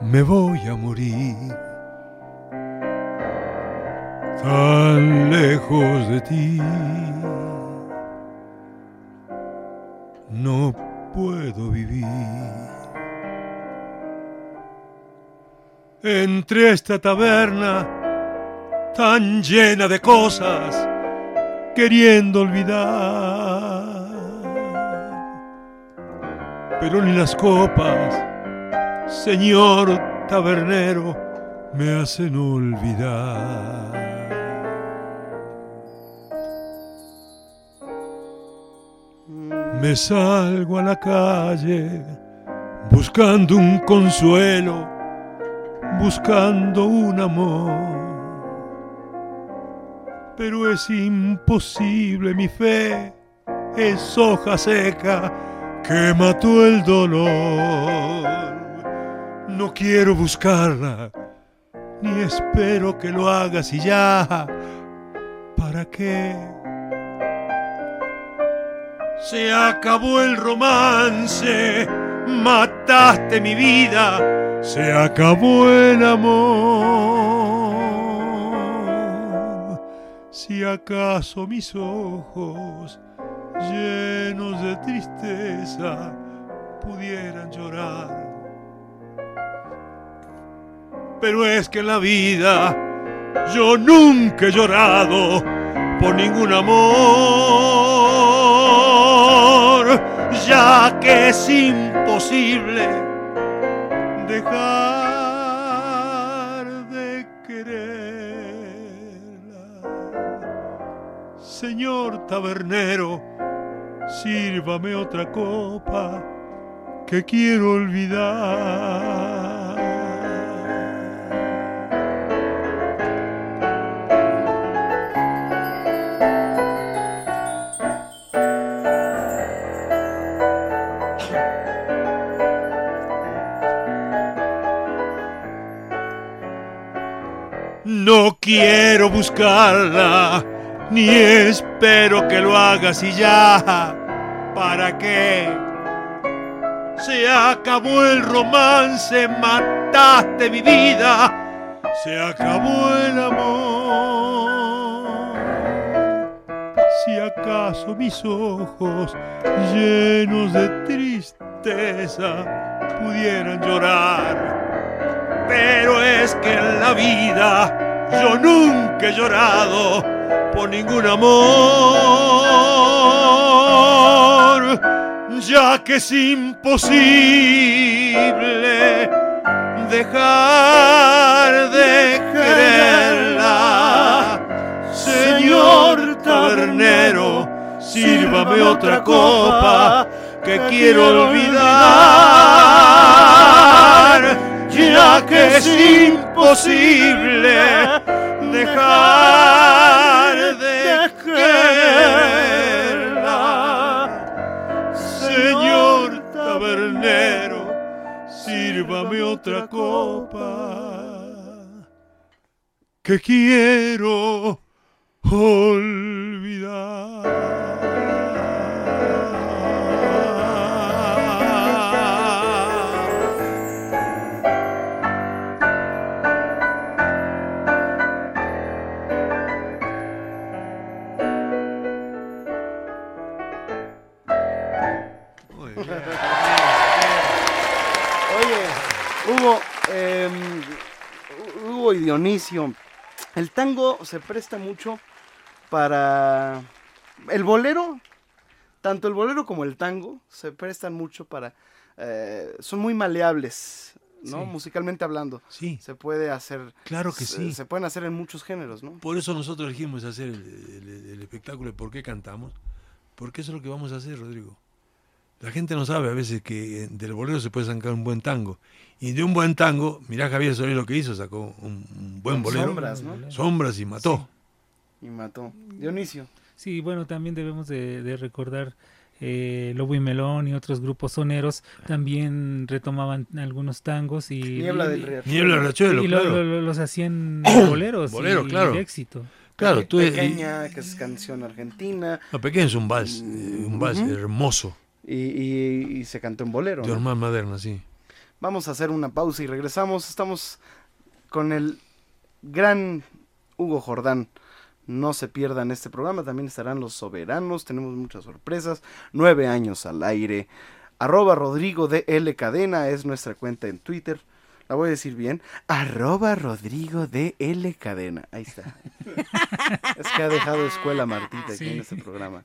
Me voy a morir tan lejos de ti. No puedo vivir entre esta taberna tan llena de cosas queriendo olvidar. Pero ni las copas, señor tabernero, me hacen olvidar. Me salgo a la calle buscando un consuelo, buscando un amor pero es imposible, mi fe es hoja seca que mató el dolor. No quiero buscarla, ni espero que lo hagas y ya. ¿Para qué? Se acabó el romance, mataste mi vida, se acabó el amor. Si acaso mis ojos llenos de tristeza pudieran llorar. Pero es que en la vida yo nunca he llorado por ningún amor, ya que es imposible dejar Señor tabernero, sírvame otra copa que quiero olvidar. No quiero buscarla, ni espero que lo hagas y ya. ¿Para qué? Se acabó el romance, mataste mi vida, se acabó el amor. Si acaso mis ojos llenos de tristeza pudieran llorar, pero es que en la vida yo nunca he llorado por ningún amor, ya que es imposible dejar de quererla. Señor tabernero, sírvame otra copa que quiero olvidar, ya que es imposible dejar otra copa que quiero olvidar. Dionisio, el tango se presta mucho para... El bolero tanto el bolero como el tango se prestan mucho para... eh, son muy maleables, ¿no? Sí. Musicalmente hablando. Sí. Se puede hacer... Claro que se, sí. Se pueden hacer en muchos géneros, ¿no? Por eso nosotros elegimos hacer el, el- el espectáculo de por qué cantamos, porque eso es lo que vamos a hacer, Rodrigo. La gente no sabe a veces que eh, del bolero se puede sacar un buen tango. Y de un buen tango, mirá Javier Solís lo que hizo, sacó un, un buen Con bolero. sombras, ¿no? Sombras y mató. Y mató. Dionisio. Sí, bueno, también debemos de, de recordar eh, Lobo y Melón y otros grupos soneros también retomaban algunos tangos y Niebla del y- Riachuelo. Niebla del Riachuelo, y lo- claro. lo- lo- los hacían boleros Bolero, y, claro. de éxito. Claro, tú Pequeña, que es canción argentina. No, Pequeño es un vals, eh, un vals hermoso. Y, y- y se cantó en bolero. De ¿no? Ormán Maderna, sí. Vamos a hacer una pausa y regresamos. Estamos con el gran Hugo Jordán. No se pierdan este programa. También estarán los soberanos. Tenemos muchas sorpresas. Nueve años al aire. Arroba Rodrigo de L Cadena es nuestra cuenta en Twitter. La voy a decir bien. Arroba Rodrigo de L Cadena. Ahí está. es que ha dejado escuela Martita aquí en este programa.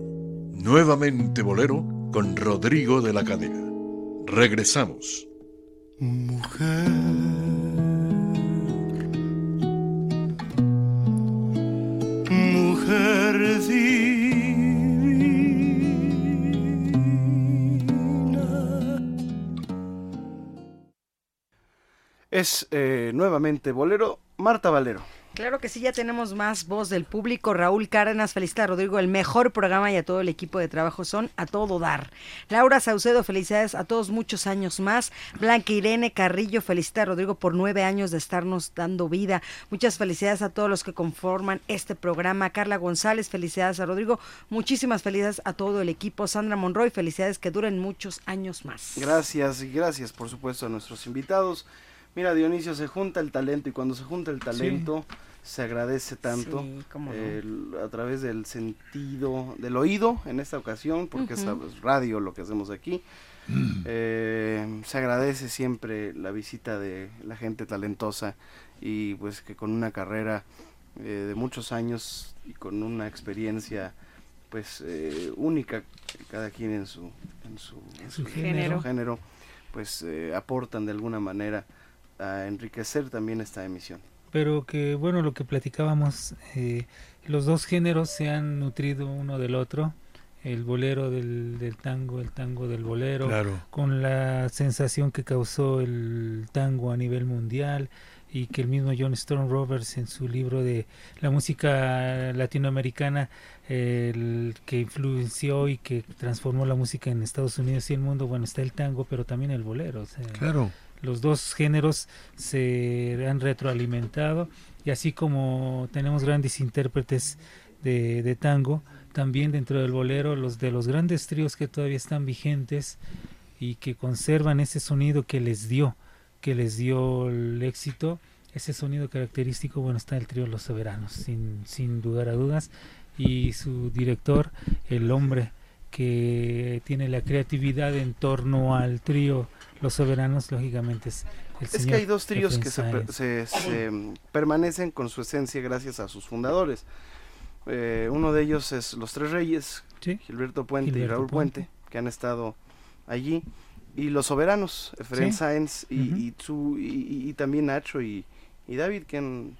Nuevamente Bolero con Rodrigo de la Cadena. Regresamos. Mujer, mujer divina. Es eh, nuevamente Bolero, Marta Valero. Claro que sí, ya tenemos más voz del público. Raúl Cárdenas, felicita a Rodrigo, el mejor programa y a todo el equipo de trabajo son a todo dar. Laura Saucedo, felicidades a todos muchos años más. Blanca Irene Carrillo, felicita a Rodrigo por nueve años de estarnos dando vida. Muchas felicidades a todos los que conforman este programa. Carla González, felicidades a Rodrigo. Muchísimas felicidades a todo el equipo. Sandra Monroy, felicidades que duren muchos años más. Gracias y gracias por supuesto a nuestros invitados. Mira, Dionisio, se junta el talento y cuando se junta el talento se agradece tanto Sí, cómo no. el- a través del sentido, del oído en esta ocasión, porque es Ujú. es radio lo que hacemos aquí. Eh, se agradece siempre la visita de la gente talentosa y pues que con una carrera eh, de muchos años y con una experiencia pues eh, única cada quien en su en su, en su su género. género, pues eh, aportan de alguna manera a enriquecer también esta emisión. Pero que, bueno, lo que platicábamos, eh, los dos géneros se han nutrido uno del otro. El bolero del, del tango, el tango del bolero, Claro. con la sensación que causó el tango a nivel mundial y que el mismo John Stone Roberts en su libro de la música latinoamericana eh, el que influenció y que transformó la música en Estados Unidos y el mundo, bueno, está el tango, pero también el bolero. o sea, Claro. Los dos géneros se han retroalimentado y así como tenemos grandes intérpretes de, tango, también dentro del bolero, los de los grandes tríos que todavía están vigentes y que conservan ese sonido que les dio, que les dio el éxito, ese sonido característico, bueno, está el trío Los Soberanos, sin, sin dudar a dudas, y su director, el hombre que tiene la creatividad en torno al trío Los Soberanos, lógicamente es el Es que señor hay dos tríos que se, se- se, permanecen con su esencia gracias a sus fundadores. Eh, uno de ellos es Los Tres Reyes, Sí. Gilberto Puente y Raúl Puente. Puente. que han estado allí. Y Los Soberanos, Efraín Sí. Sáenz y, y- y- y también Nacho y, y David, que han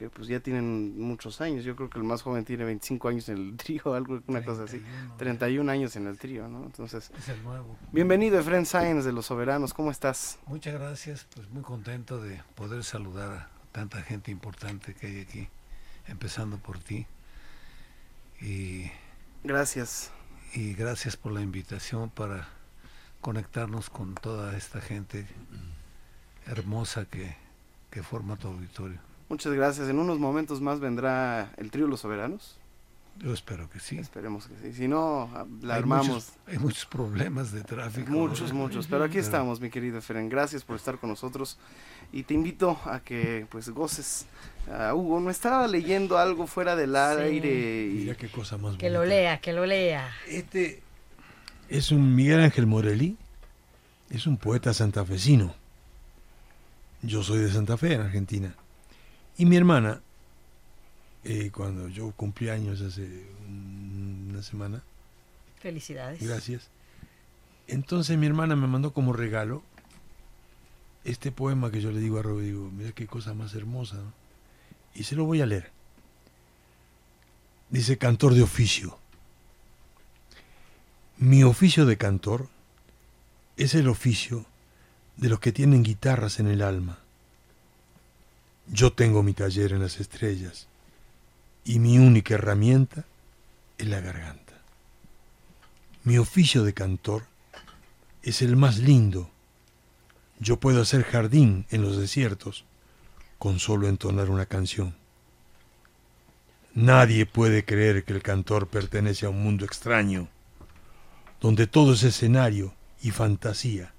que pues ya tienen muchos años. Yo creo que el más joven tiene 25 años en el trío, algo, una cosa así. 31 años en el trío, ¿no? Entonces, Es el nuevo. bienvenido Efren Sáenz de Los Soberanos, ¿cómo estás? Muchas gracias, pues muy contento de poder saludar a tanta gente importante que hay aquí, empezando por ti. Y, Gracias. y gracias por la invitación para conectarnos con toda esta gente hermosa que, que forma tu auditorio. Muchas gracias. En unos momentos más vendrá el trío Los Soberanos. Yo espero que sí. Esperemos que sí. Si no, ah, la Hay armamos. muchos- hay muchos problemas de tráfico. Muchos, ¿no? muchos. Pero aquí Pero- estamos, mi querido Efren. Gracias por estar con nosotros. Y te invito a que pues goces. Ah, Hugo, no estaba leyendo algo fuera del aire. Y... Mira qué cosa más Que lo lea, que lo lea. Este es un Miguel Ángel Morelli, es un poeta santafesino. Yo soy de Santa Fe, en Argentina. Y mi hermana, eh, cuando yo cumplí años hace un- una semana, Felicidades. gracias, entonces mi hermana me mandó como regalo este poema que yo le digo a Rob, digo, mira qué cosa más hermosa, ¿no? Y se lo voy a leer. Dice cantor de oficio. Mi oficio de cantor es el oficio de los que tienen guitarras en el alma. Yo tengo mi taller en las estrellas y mi única herramienta es la garganta. Mi oficio de cantor es el más lindo. Yo puedo hacer jardín en los desiertos con solo entonar una canción. Nadie puede creer que el cantor pertenece a un mundo extraño, donde todo es escenario y fantasía.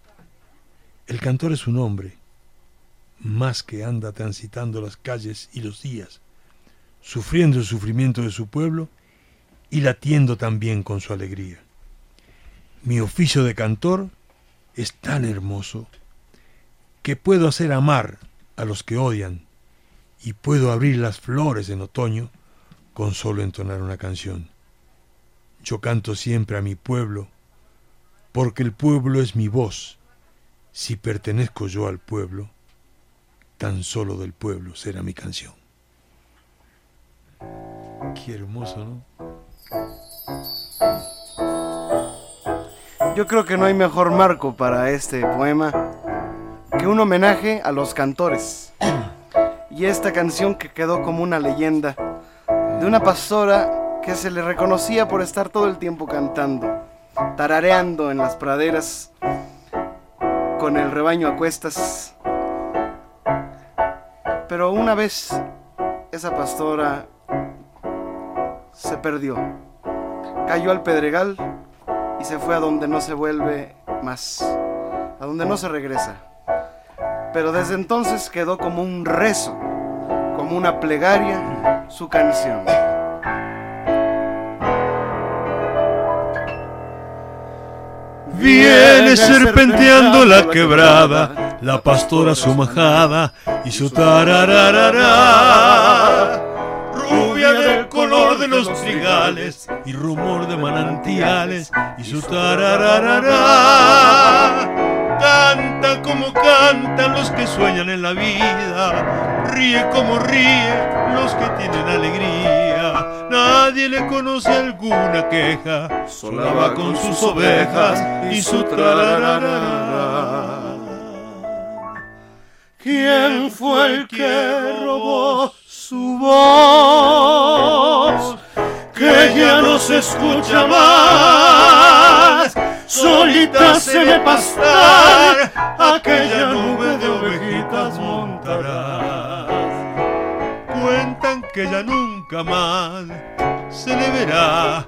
El cantor es un hombre, más que anda transitando las calles y los días, sufriendo el sufrimiento de su pueblo y latiendo también con su alegría. Mi oficio de cantor es tan hermoso que puedo hacer amar a los que odian y puedo abrir las flores en otoño con solo entonar una canción. Yo canto siempre a mi pueblo porque el pueblo es mi voz. Si pertenezco yo al pueblo, tan solo del pueblo será mi canción. Qué hermoso, ¿no? Yo creo que no hay mejor marco para este poema que un homenaje a los cantores. Y esta canción que quedó como una leyenda de una pastora que se le reconocía por estar todo el tiempo cantando, tarareando en las praderas con el rebaño a cuestas. Pero una vez esa pastora se perdió, cayó al pedregal y se fue a donde no se vuelve más, a donde no se regresa. Pero desde entonces quedó como un rezo, como una plegaria, su canción. Viene serpenteando la quebrada, la pastora su majada y su tarararara. Rubia del color de los trigales y rumor de manantiales y su tarararara. Canta como cantan los que sueñan en la vida, ríe como ríe los que tienen alegría. Nadie le conoce alguna queja, sola va con sus ovejas y su tarararara. ¿Quién fue el que robó su voz? Que ya no se escucha más. Solita se ve pastar aquella nube de ovejitas montarás. Cuentan que ya nunca más se le verá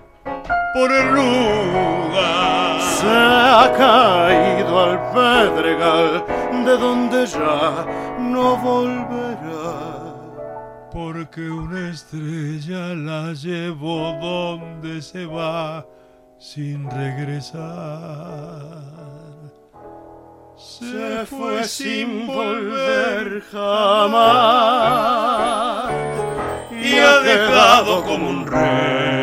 por el lugar. Se ha caído al pedregal de donde ya no volverá. Porque una estrella la llevó donde se va sin regresar. Se fue sin volver jamás y ha dejado como un su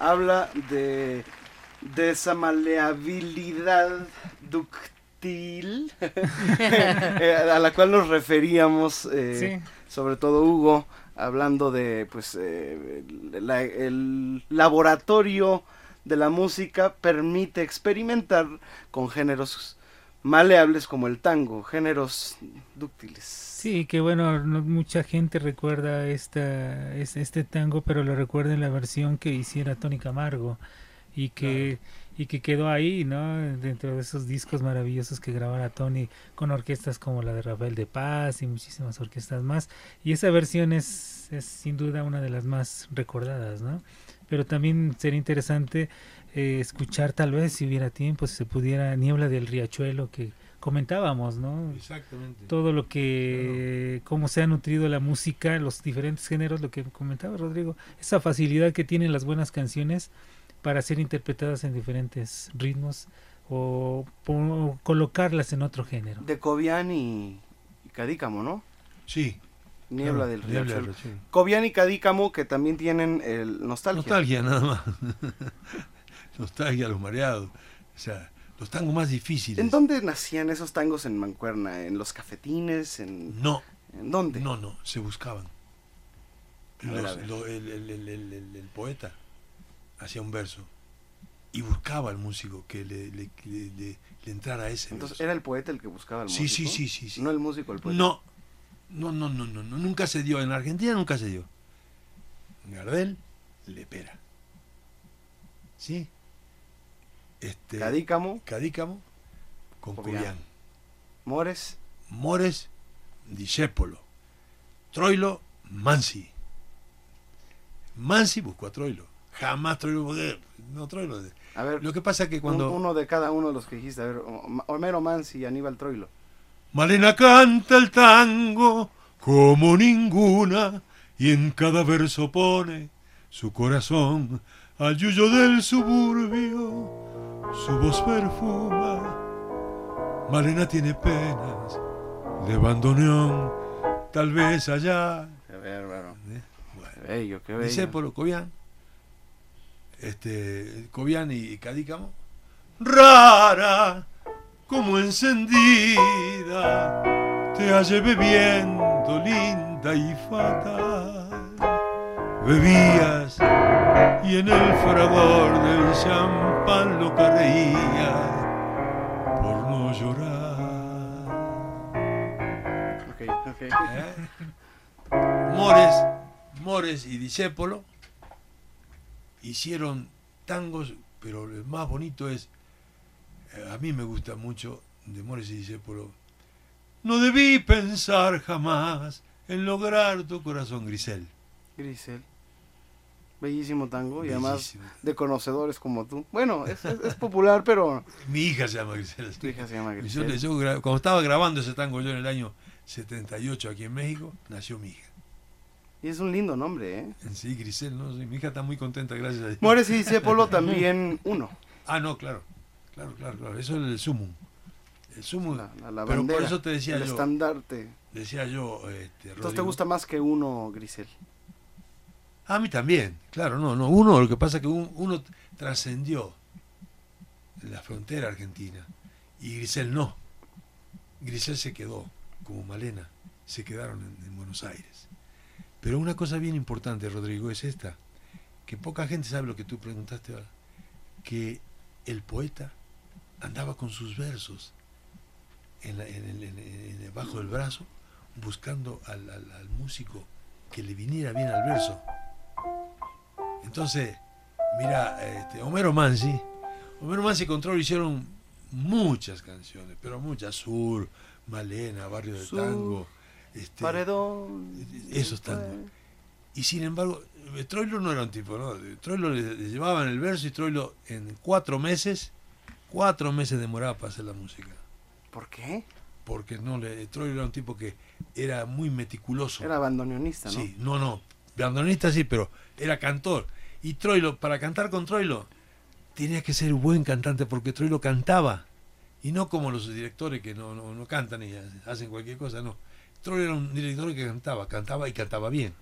habla de, de esa maleabilidad ductil eh, a la cual nos referíamos, eh, sobre todo Hugo, hablando de pues eh, la- el laboratorio de la música permite experimentar con géneros maleables como el tango, géneros dúctiles. Sí, que bueno, no- mucha gente recuerda esta, es- este tango, pero lo recuerda en la versión que hiciera Tony Camargo y que, y que quedó ahí, ¿no? Dentro de esos discos maravillosos que grabara Tony con orquestas como la de Rafael de Paz y muchísimas orquestas más. Y esa versión es, es sin duda una de las más recordadas, ¿no? Pero también sería interesante eh, escuchar tal vez si hubiera tiempo, si se pudiera Niebla del Riachuelo que comentábamos, ¿no? Exactamente. Todo lo que, cómo se ha nutrido la música, los diferentes géneros, lo que comentaba Rodrigo, esa facilidad que tienen las buenas canciones para ser interpretadas en diferentes ritmos o, colocarlas en otro género. De Cobian y, y Cadícamo, ¿no? Sí. Niebla Claro, del Riachuelo. Riachuelo. Cobian y Cadícamo que también tienen el nostalgia. Nostalgia nada más. Nostalgia, los mareados. O sea, los tangos más difíciles. ¿En dónde nacían esos tangos en Mancuerna? ¿En los cafetines? ¿En, No. ¿En dónde? No, no, se buscaban. A Los- a lo- el, el- el- el- el- el poeta hacía un verso y buscaba al músico que le, le- le- le- le entrara ese Entonces, verso. ¿era el poeta el que buscaba al Sí, sí, músico? sí, sí, sí. No el músico, el poeta. No, no, no, no, no, no, nunca se dio. En Argentina nunca se dio. Gardel, Lepera. ¿Sí? Este, Cadícamo. Cadícamo con. Cobian. Mores. Mores, Discépolo. Troilo, Mansi. Mansi buscó a Troilo. Jamás Troilo. No, Troilo. A ver, Lo que pasa que cuando. un- uno de cada uno de los que dijiste. A ver, Hom- Homero Mansi y Aníbal Troilo. Malena canta el tango como ninguna y en cada verso pone su corazón al yuyo del suburbio. Su voz perfuma. Malena tiene penas de bandoneón, tal vez allá. Qué bárbaro. ¿Eh? Qué bello, qué bello. Discépolo, Cobian. Este, Cobian y Cadícamo. Rara, como encendida, te hallé bebiendo, linda y fatal. Bebías y en el fragor del champán lo que reía por no llorar. Ok, ok. ¿Eh? Mores, Mores y Discépolo hicieron tangos, pero el más bonito es, eh, a mí me gusta mucho de Mores y Discépolo, no debí pensar jamás en lograr tu corazón, Grisel. Grisel. Bellísimo tango y además de conocedores como tú. Bueno, es, es- es popular, pero Mi hija se llama Grisel. tu hija se llama Yo- Grisel. yo cuando estaba grabando ese tango yo en el año 78 aquí en México, nació mi hija. Y es un lindo nombre, ¿eh? Sí, Grisel, ¿no? Sí, Mi hija está muy contenta, gracias a Dios. Mores y Discépolo también uno. Ah, no, claro. Claro, claro, claro. Eso es el sumum. El sumum. La, la- la pero por bandera, eso te decía el yo. estandarte. Decía yo, este, Entonces te gusta más que uno, Grisel. A mí también, claro, no, no. Uno, lo que pasa es que un- uno trascendió la frontera argentina y Grisel no. Grisel se quedó, como Malena, se quedaron en, en Buenos Aires. Pero una cosa bien importante, Rodrigo, es esta, que poca gente sabe lo que tú preguntaste ahora, que el poeta andaba con sus versos en el- del brazo, buscando al músico que le viniera bien al verso. Entonces, mira, este, Homero Mansi, Homero Mansi y Control hicieron muchas canciones, pero muchas, Sur, Malena, Barrio de Sur, Tango, este, Paredón. esos tangos. Y sin embargo, eh, Troilo no era un tipo, ¿no? Troilo le, le llevaban el verso y Troilo en cuatro meses, cuatro meses demoraba para hacer la música. ¿Por qué? Porque no le, Troilo era un tipo que era muy meticuloso. Era bandoneonista, ¿no? Sí, no, no. Bandonista sí, pero era cantor. Y Troilo, para cantar con Troilo, tenía que ser buen cantante porque Troilo cantaba. Y no como los directores que no, no, no cantan y hacen cualquier cosa, no. director era un director que cantaba, cantaba y cantaba bien.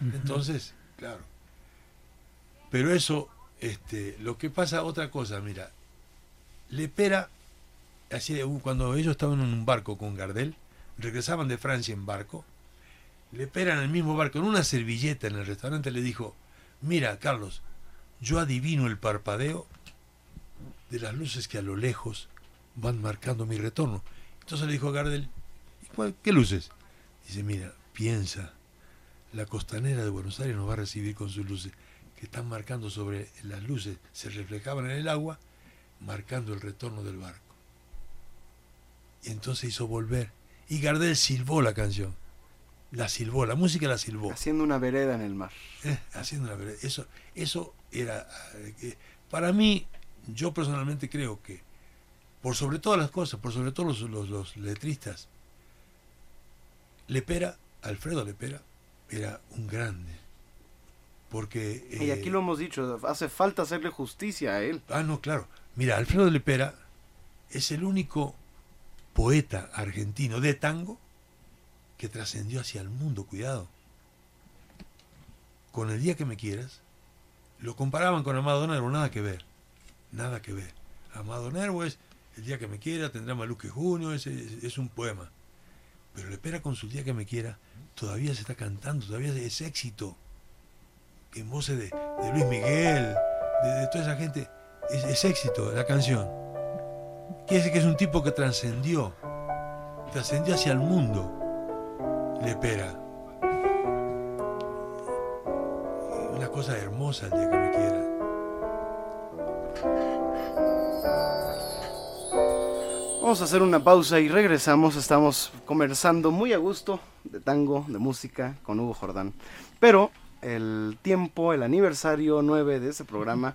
Entonces, claro. Pero eso, este, lo que pasa, otra cosa, mira, Lepera, así, de- cuando ellos estaban en un barco con Gardel, regresaban de Francia en barco, Lepera en el mismo barco, en una servilleta en el restaurante, le dijo, mira, Carlos, yo adivino el parpadeo de las luces que a lo lejos van marcando mi retorno. Entonces le dijo a Gardel, "¿Y cuál- ¿qué luces? Dice, mira, piensa, la costanera de Buenos Aires nos va a recibir con sus luces, que están marcando sobre las luces, se reflejaban en el agua, marcando el retorno del barco. Y entonces hizo volver. Y Gardel silbó la canción. La silbó, la música la silbó. Haciendo una vereda en el mar. Eh, haciendo la verdad. Eso, eso era. eh, para mí, yo personalmente creo que, por sobre todas las cosas, por sobre todo los, los, los letristas, Lepera, Alfredo Lepera, era un grande. Porque. Y eh, aquí lo hemos dicho, hace falta hacerle justicia a él. Ah, no, claro. Mira, Alfredo Lepera es el único poeta argentino de tango que trascendió hacia el mundo, cuidado. Con el día que me quieras, lo comparaban con Amado Nervo, nada que ver, nada que ver. Amado Nervo es el día que me quiera, tendrá Maluque Junio, es, es, es un poema. Pero Lepera con su día que me quiera, todavía se está cantando, todavía es éxito. En voces de, Luis Miguel, de, de toda esa gente, es, es éxito la canción. Quiere decir que es un tipo que trascendió, trascendió hacia el mundo. Lepera. Una cosa hermosa el día que me quiera. Vamos a hacer una pausa y regresamos. Estamos conversando muy a gusto de tango, de música con Hugo Jordán. Pero el tiempo, el aniversario 9 de este programa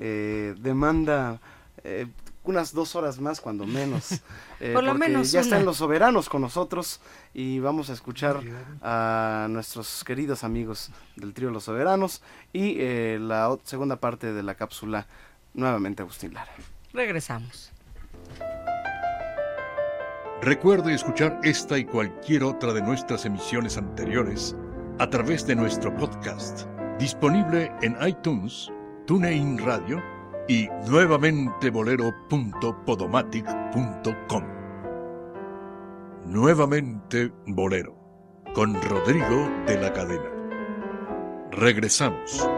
eh, demanda eh, unas dos horas más, cuando menos. Eh, Por lo porque menos ya una. están los soberanos con nosotros y vamos a escuchar a nuestros queridos amigos del trío Los Soberanos y eh, la segunda parte de la cápsula nuevamente Agustín Lara. Regresamos. Recuerde escuchar esta y cualquier otra de nuestras emisiones anteriores a través de nuestro podcast, disponible en iTunes, TuneIn Radio y nuevamente bolero.podomatic.com. Nuevamente Bolero, con Rodrigo de la Cadena. Regresamos.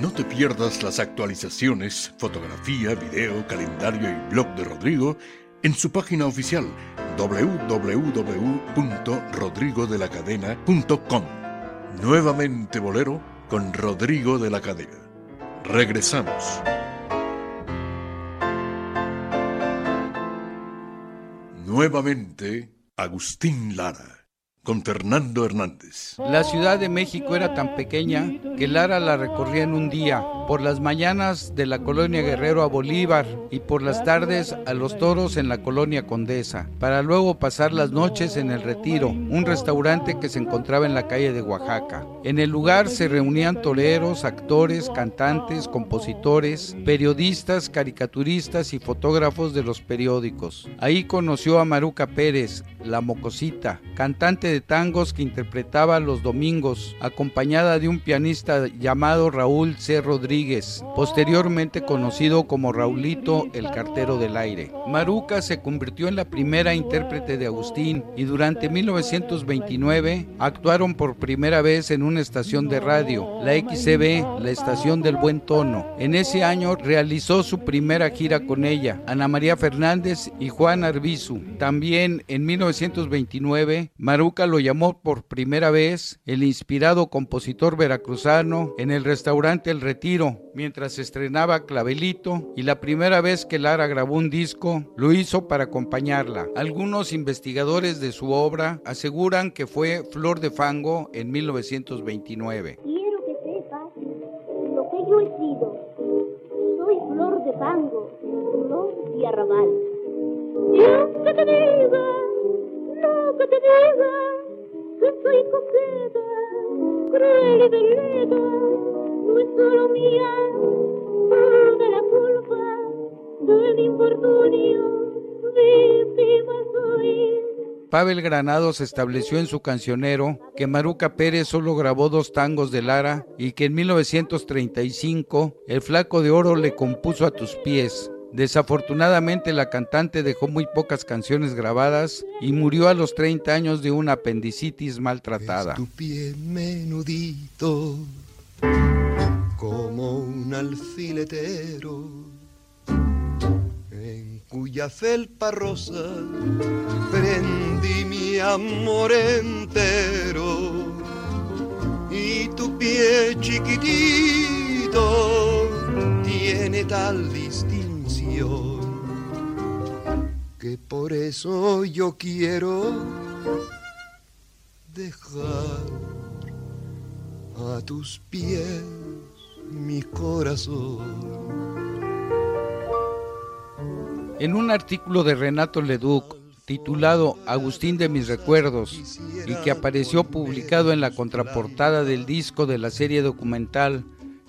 No te pierdas las actualizaciones, fotografía, video, calendario y blog de Rodrigo en su página oficial www.rodrigodelacadena.com. Nuevamente Bolero con Rodrigo de la Cadena. Regresamos. Nuevamente Agustín Lara con Fernando Hernández. La Ciudad de México era tan pequeña que Lara la recorría en un día, por las mañanas de la colonia Guerrero a Bolívar y por las tardes a los toros en la colonia Condesa, para luego pasar las noches en el Retiro, un restaurante que se encontraba en la calle de Oaxaca. En el lugar se reunían toreros, actores, cantantes, compositores, periodistas, caricaturistas y fotógrafos de los periódicos. Ahí conoció a Maruca Pérez, la mocosita, cantante tangos que interpretaba los domingos, acompañada de un pianista llamado Raúl C. Rodríguez, posteriormente conocido como Raulito el cartero del aire. Maruca se convirtió en la primera intérprete de Agustín y durante 1929 actuaron por primera vez en una estación de radio, la XCB, la estación del buen tono. En ese año realizó su primera gira con ella, Ana María Fernández y Juan Arbizu. También en 1929, Maruca lo llamó por primera vez el inspirado compositor veracruzano en el restaurante El Retiro, mientras estrenaba Clavelito y la primera vez que Lara grabó un disco lo hizo para acompañarla. Algunos investigadores de su obra aseguran que fue Flor de Fango en 1929. Quiero que sepas lo que yo he sido. Soy flor de fango, flor de arrabal. Y aunque te diga, que te. Pavel Granados estableció en su cancionero que Maruca Pérez solo grabó dos tangos de Lara y que en 1935 el Flaco de Oro le compuso a tus pies, Desafortunadamente la cantante dejó muy pocas canciones grabadas y murió a los 30 años de una apendicitis maltratada. tu pie menudito como un alfiletero en cuya felpa rosa prendí mi amor entero y tu pie chiquitito tiene tal distinción que por eso yo quiero dejar a tus pies mi corazón. En un artículo de Renato Leduc titulado Agustín de mis recuerdos y que apareció publicado en la contraportada del disco de la serie documental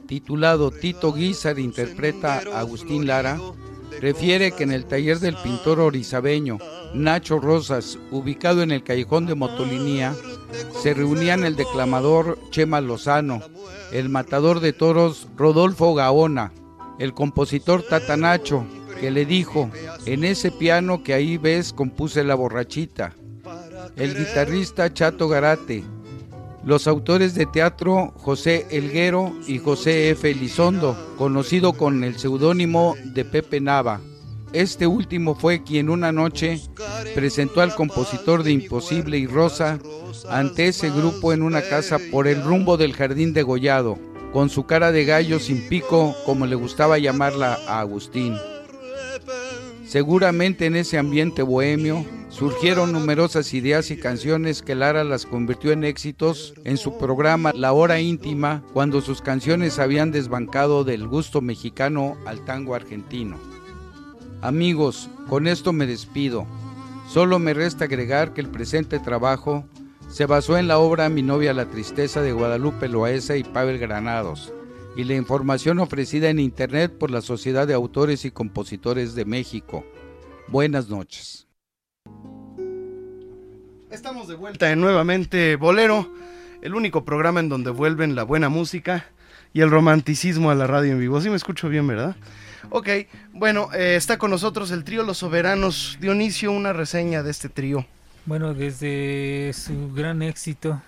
titulado Tito Guizar interpreta a Agustín Lara, refiere que en el taller del pintor orizabeño Nacho Rosas, ubicado en el callejón de Motolinía, se reunían el declamador Chema Lozano, el matador de toros Rodolfo Gaona, el compositor Tata Nacho, que le dijo, en ese piano que ahí ves compuse la borrachita, el guitarrista Chato Garate, los autores de teatro José Elguero y José F. Elizondo, conocido con el seudónimo de Pepe Nava. Este último fue quien una noche presentó al compositor de Imposible y Rosa ante ese grupo en una casa por el rumbo del jardín de Gollado, con su cara de gallo sin pico, como le gustaba llamarla a Agustín. Seguramente en ese ambiente bohemio surgieron numerosas ideas y canciones que Lara las convirtió en éxitos en su programa La Hora Íntima, cuando sus canciones habían desbancado del gusto mexicano al tango argentino. Amigos, con esto me despido. Solo me resta agregar que el presente trabajo se basó en la obra Mi novia la tristeza de Guadalupe Loaesa y Pavel Granados y la información ofrecida en Internet por la Sociedad de Autores y Compositores de México. Buenas noches. Estamos de vuelta en nuevamente Bolero, el único programa en donde vuelven la buena música y el romanticismo a la radio en vivo. Sí me escucho bien, ¿verdad? Ok, bueno, eh, está con nosotros el trío Los Soberanos. Dionisio, una reseña de este trío. Bueno, desde su gran éxito,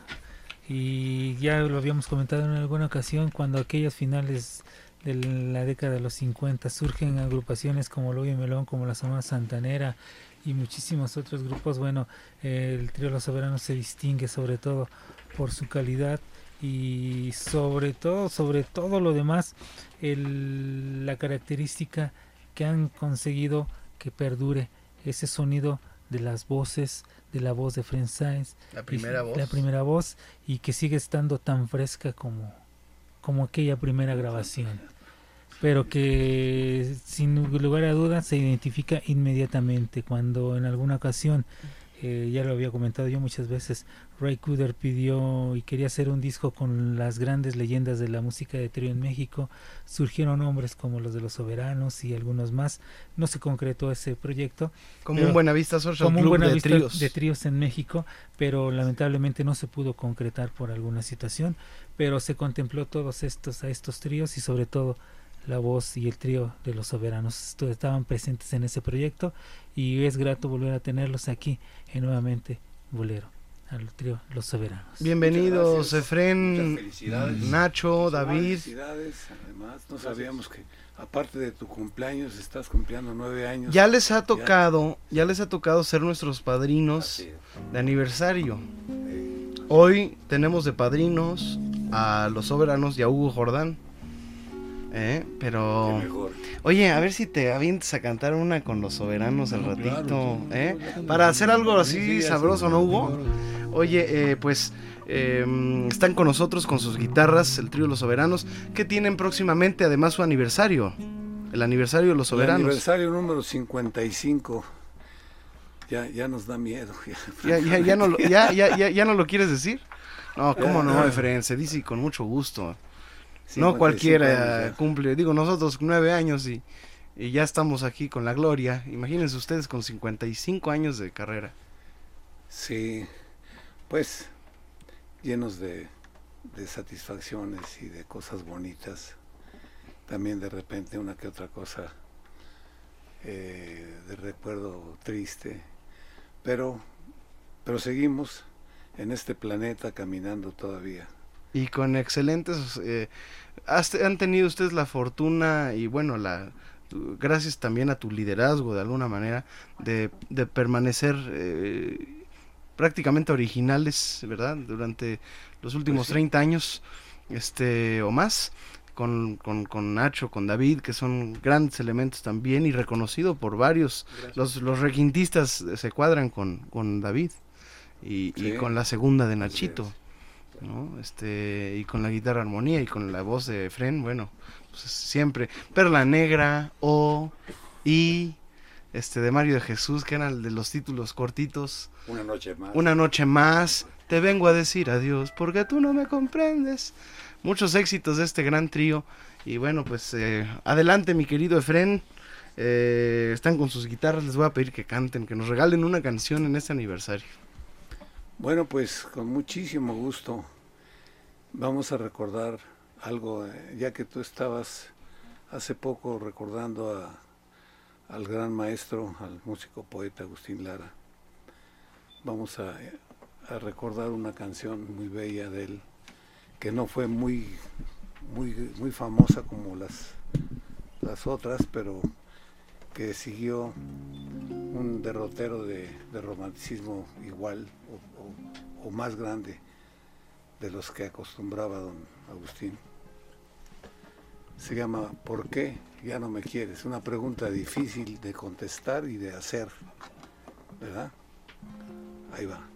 y ya lo habíamos comentado en alguna ocasión, cuando aquellas finales de la década de los 50 surgen agrupaciones como Lobo y Melón, como la Sonora Santanera y muchísimos otros grupos, bueno, el trío Los Soberanos se distingue sobre todo por su calidad y sobre todo, sobre todo lo demás, el, la característica que han conseguido que perdure ese sonido de las voces, de la voz de Fred Sáenz, La primera y- voz. la primera voz y que sigue estando tan fresca como, como aquella primera grabación pero que sin lugar a dudas se identifica inmediatamente cuando en alguna ocasión eh, ya lo había comentado yo muchas veces Ray Cooder pidió y quería hacer un disco con las grandes leyendas de la música de trío en México surgieron nombres como los de los soberanos y algunos más no se concretó ese proyecto Como un Buenavista Social como un Club de Buenavista tríos. de tríos en México pero lamentablemente no se pudo concretar por alguna situación pero se contempló todos estos a estos tríos y sobre todo la voz y el trío de los soberanos estaban presentes en ese proyecto y es grato volver a tenerlos aquí en nuevamente Bolero al trío Los Soberanos. Bienvenidos, Efren. Nacho, David. Felicidades, además, no sabíamos que aparte de tu cumpleaños estás cumpliendo nueve años. Ya les ha tocado, ya les ha tocado ser nuestros padrinos de aniversario. Hoy tenemos de padrinos a los soberanos y a Hugo Jordán. ¿Eh? Pero. Oye, a ver si te avientas a cantar una con los soberanos al ratito. ¿eh? Para hacer algo así sabroso, ¿no, Hugo? Oye, eh, pues. eh, están con nosotros con sus guitarras, el trío Los Soberanos, que tienen próximamente además su aniversario. El aniversario de los El soberanos. aniversario número 55. Ya, ya nos da miedo. Ya, ya, ya, no lo, ya, ya, ya, ya no lo quieres decir. No, cómo no. Efren, se dice con mucho gusto. 55 No cualquiera años cumple, digo nosotros nueve años y y ya estamos aquí con la gloria. Imagínense ustedes con 55 años de carrera. Sí, pues llenos de, de satisfacciones y de cosas bonitas. También de repente una que otra cosa eh, de recuerdo triste. Pero, pero seguimos en este planeta caminando todavía. Y con excelentes... eh, has- han tenido ustedes la fortuna y bueno, la gracias también a tu liderazgo de alguna manera de, de permanecer eh, prácticamente originales, ¿verdad? Durante los últimos Pues sí. 30 años este o más. Con, con, con Nacho, con David, que son grandes elementos también y reconocido por varios. Los, los requintistas se cuadran con, con David y, con la segunda de Nachito. ¿No? Este, y con la guitarra armonía y con la voz de Fren, bueno, pues siempre. Perla Negra, O, y este de Mario de Jesús, que eran de los títulos cortitos. Una noche más. Una noche más, te vengo a decir adiós, porque tú no me comprendes. Muchos éxitos de este gran trío. Y bueno, pues eh, adelante, mi querido Efren. Eh, están con sus guitarras, les voy a pedir que canten, que nos regalen una canción en este aniversario. Bueno, pues con muchísimo gusto vamos a recordar algo, eh, ya que tú estabas hace poco recordando a, al gran maestro, al músico poeta Agustín Lara. Vamos a, recordar una canción muy bella de él, que no fue muy, muy, muy famosa como las, las otras, pero que siguió un derrotero de, romanticismo igual o- o más grande de los que acostumbraba don Agustín. Se llama ¿Por qué ya no me quieres? Una pregunta difícil de contestar y de hacer, ¿verdad? Ahí va.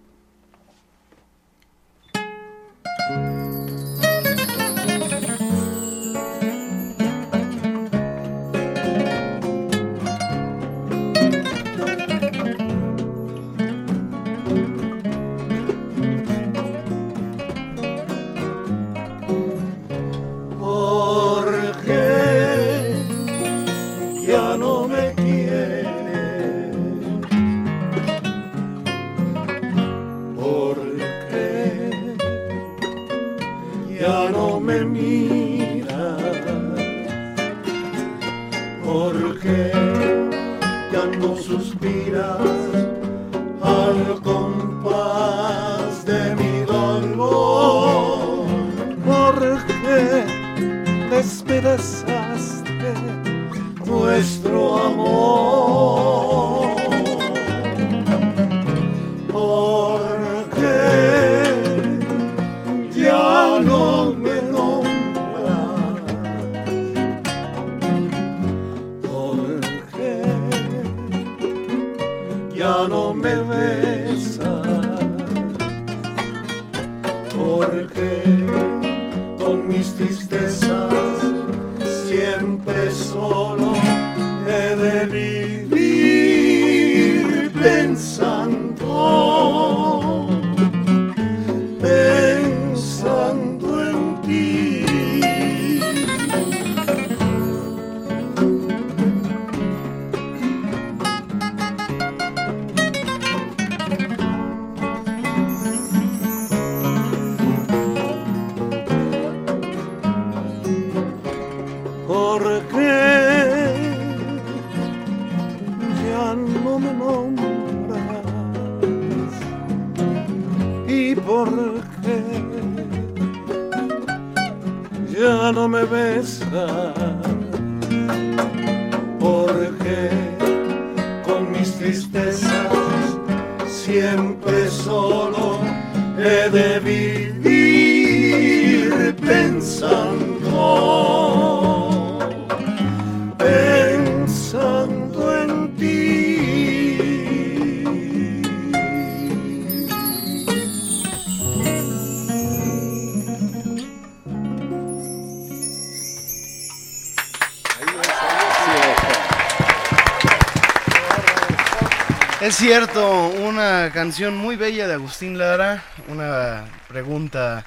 Es cierto, una canción muy bella de Agustín Lara, una pregunta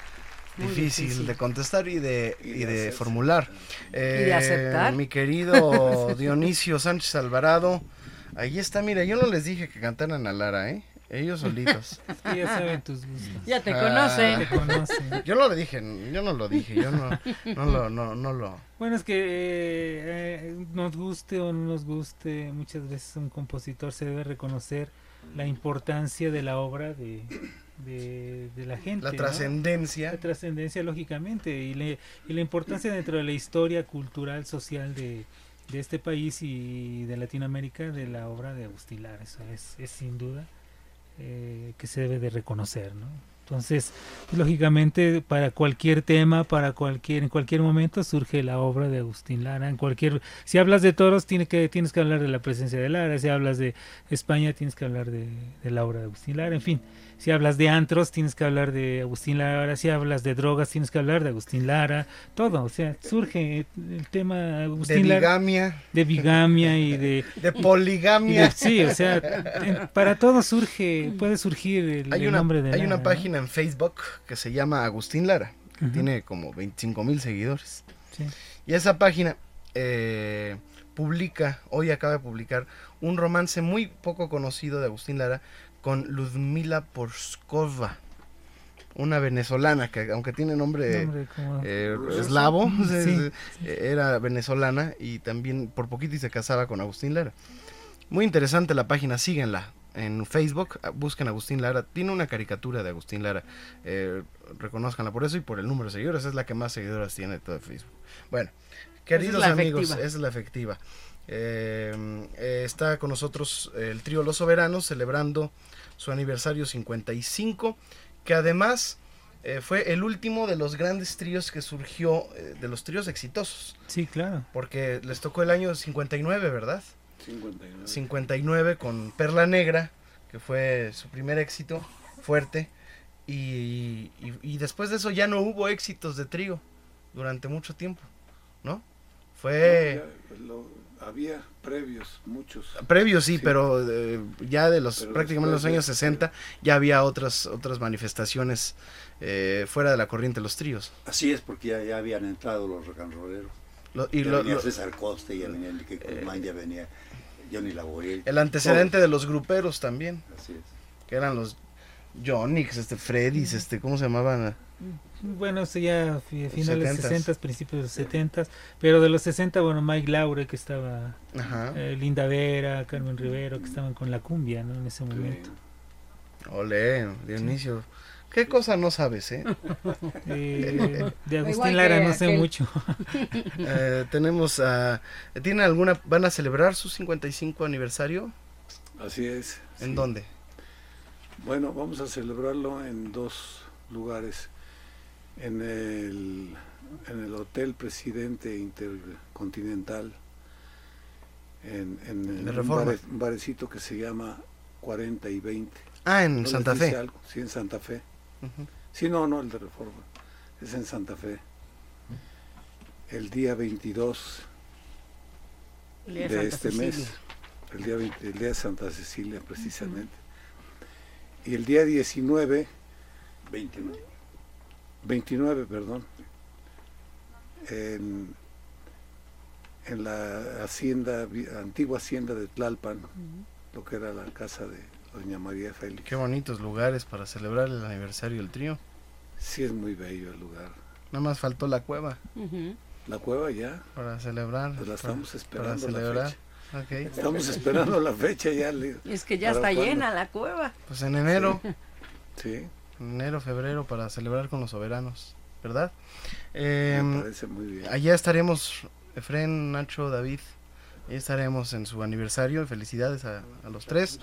difícil, difícil. de contestar y de, y de formular. de aceptar. Mi querido Dionisio Sánchez Alvarado, ahí está, mira, yo no les dije que cantaran a Lara, ¿eh? Ellos solitos. Sí, ya saben tus gustos. Ya te Ah, conocen. Te conocen. Yo no lo dije, yo no lo dije, yo no, no lo, no, no lo. Bueno, es que eh, eh, nos guste o no nos guste, muchas veces un compositor se debe reconocer la importancia de la obra de, de, de la gente. La ¿no? trascendencia. La trascendencia, lógicamente, y, le- y la importancia dentro de la historia cultural, social de, de este país y de Latinoamérica de la obra de Agustín Lara. Eso es, es sin duda eh, que se debe de reconocer, ¿no? Entonces, lógicamente, para cualquier tema, para cualquier, en cualquier momento surge la obra de Agustín Lara. En cualquier, si hablas de toros, tiene que, tienes que hablar de la presencia de Lara. Si hablas de España, tienes que hablar de, de la obra de Agustín Lara. En fin, si hablas de antros, tienes que hablar de Agustín Lara. Si hablas de drogas, tienes que hablar de Agustín Lara. Todo, o sea, surge el tema Agustín De Lara- bigamia. de bigamia y de De poligamia. y de- sí, o sea, para todo surge, puede surgir el, Hay el una, nombre de hay Lara, una ¿no? página en Facebook que se llama Agustín Lara, que tiene como 25 mil seguidores. Sí. Y esa página eh, publica, hoy acaba de publicar, un romance muy poco conocido de Agustín Lara con Ludmila Porskova, una venezolana que aunque tiene nombre, Nombre como- eh, eslavo, Sí, se- era venezolana y también por poquito y se casaba con Agustín Lara. Muy interesante la página, síguenla. En Facebook, ah, busquen Agustín Lara. Tiene una caricatura de Agustín Lara. Eh, reconozcanla por eso y por el número de seguidores. Es la que más seguidoras tiene de todo Facebook. Bueno, queridos amigos, efectiva. esa es la efectiva. Eh, eh, está con nosotros el trío Los Soberanos celebrando su aniversario 55, que además eh, fue el último de los grandes tríos que surgió, eh, de los tríos exitosos. Sí, claro. Porque les tocó el año 59, ¿verdad? 59. 59 con Perla Negra, que fue su primer éxito fuerte. Y, y- y después de eso ya no hubo éxitos de trío durante mucho tiempo, ¿no? Fue... No, ya lo- había previos, muchos. Previo sí, pero eh, ya de los Pero prácticamente los años 60 ya había otras otras manifestaciones eh, fuera de la corriente de los tríos. Así es, porque ya, ya habían entrado los rock and rolleros. Lo- y ya lo- venía lo- César Coste, ya venía Enrique Guzmán, ya venía Johnny Laboriel. el antecedente de los gruperos también, Así es. que eran los Jonix, este Freddys, este ¿cómo se llamaban? Bueno, eso ya fi- finales 70s. 60, principios de los 70, pero de los 60, bueno, Mike Laure que estaba, Ajá. eh, Linda Vera, Carmen Rivero que estaban con la cumbia, ¿no? En ese momento. Ole, Dionisio. ¿Qué cosa no sabes, eh? Eh, de Agustín Igual Lara no sé aquel. mucho. Eh, tenemos a... ¿Tienen alguna... van a celebrar su 55 aniversario? Así es. ¿En sí. dónde? Bueno, vamos a celebrarlo en dos lugares. En el, en el Hotel Presidente Intercontinental, en, en, en un, Reforma. bare- un barecito que se llama 40 y 20. Ah, en ¿No Santa Fe. algo? Sí, en Santa Fe. Ujú. Sí, no, no, el de Reforma. Es en Santa Fe. El día 22 El día de de Santa este Cecilia. mes. El día, 20 el día de Santa Cecilia, precisamente. Y el día 19, 29. 29, perdón, en, en la hacienda, antigua hacienda de Tlalpan, lo que era la casa de doña María Félix. Qué bonitos lugares para celebrar el aniversario del trío. Sí es muy bello el lugar. Nada más faltó la cueva. La cueva ya, para celebrar. pues la para- estamos para esperando la celebrar. fecha. Ok. Estamos esperando la fecha ya. Es que ya ¿para está llena la cueva. Pues en enero, Sí, enero, febrero, para celebrar con los soberanos, ¿verdad? me parece muy bien. allá estaremos, Efren, Nacho, David, ahí estaremos en su aniversario. Felicidades a, a los tres.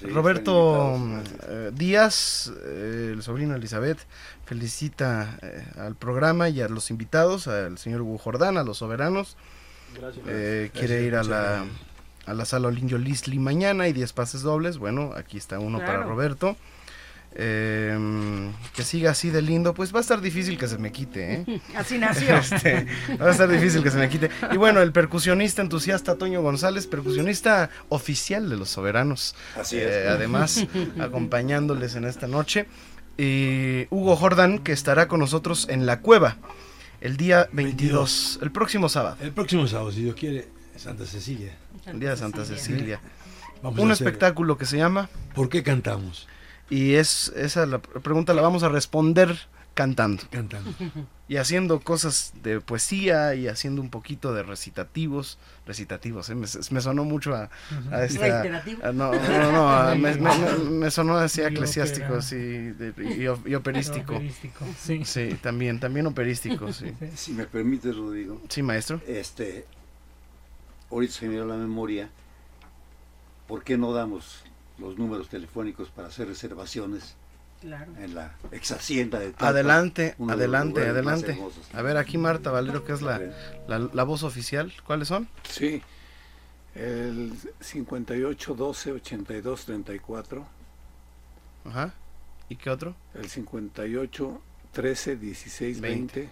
Sí, Roberto invitados, eh, Díaz, eh, el sobrino de Elizabeth, felicita eh, al programa y a los invitados, al señor Hugo Jordán, a los soberanos. Eh, quiere ir a la, a la sala Olinio Lisli mañana y 10 pases dobles. Bueno, aquí está uno para. Roberto. Eh, que siga así de lindo, pues va a estar difícil que se me quite, ¿eh? Así nació. Este, va a estar difícil que se me quite. Y bueno, el percusionista entusiasta Toño González, percusionista oficial de los soberanos. Así Eh, es. además, acompañándoles en esta noche. y Hugo Jordan, que estará con nosotros en la cueva el día 22, el próximo sábado. El próximo sábado, si Dios quiere, Santa Cecilia. El día de Santa Cecilia. Vamos a Un hacer- espectáculo que se llama ¿Por qué cantamos? Y es esa la pregunta la vamos a responder cantando. Cantando. Y haciendo cosas de poesía y haciendo un poquito de recitativos, recitativos, ¿eh? me, me sonó mucho a, a esta- ¿Reiterativo? a- no, no, no, a- me, me- me- me sonó así eclesiástico, sí, de- y, operístico. Operístico, sí. también, también operístico, sí. Si me permite, Rodrigo. Sí, maestro. Este, ahorita se me dio la memoria. ¿Por qué no damos los números telefónicos para hacer reservaciones Claro. en la ex hacienda de Adelante, adelante, adelante. A ver, aquí Marta Valero, que es la, la, la voz oficial. ¿Cuáles son? Sí, el 58 12 82 34, Ajá. ¿Y qué otro? el 58 13 16 20, sí,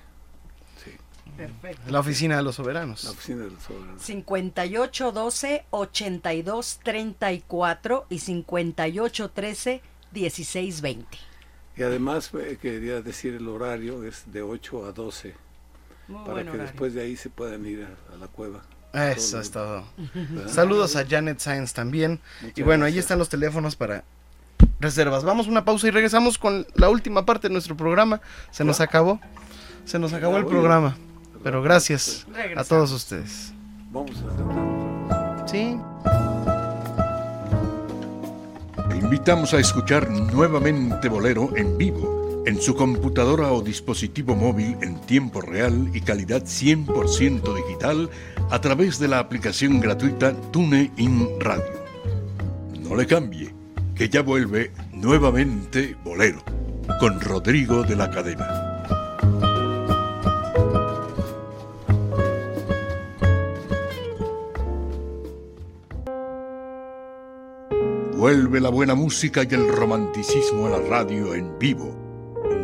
Perfecto. La oficina de los soberanos. la oficina del soberano. 58 12 82 34 y 58 13 16 20. Y además eh, quería decir el horario es de 8 a 12, Muy para que horario. después de ahí se puedan ir a, a la cueva. Eso Todo es todo. ¿verdad? Saludos a Janet Sainz también. Muchas y bueno, ahí gracias. están los teléfonos para reservas. Vamos a una pausa y regresamos con la última parte de nuestro programa. Se nos acabó. Se nos acabó Ya el programa. Pero gracias a todos ustedes. Vamos a. Sí. Te invitamos a escuchar nuevamente Bolero en vivo, en su computadora o dispositivo móvil en tiempo real y calidad 100% digital a través de la aplicación gratuita TuneIn Radio. No le cambie, que ya vuelve nuevamente Bolero, con Rodrigo de la Cadena. Vuelve la buena música y el romanticismo a la radio en vivo.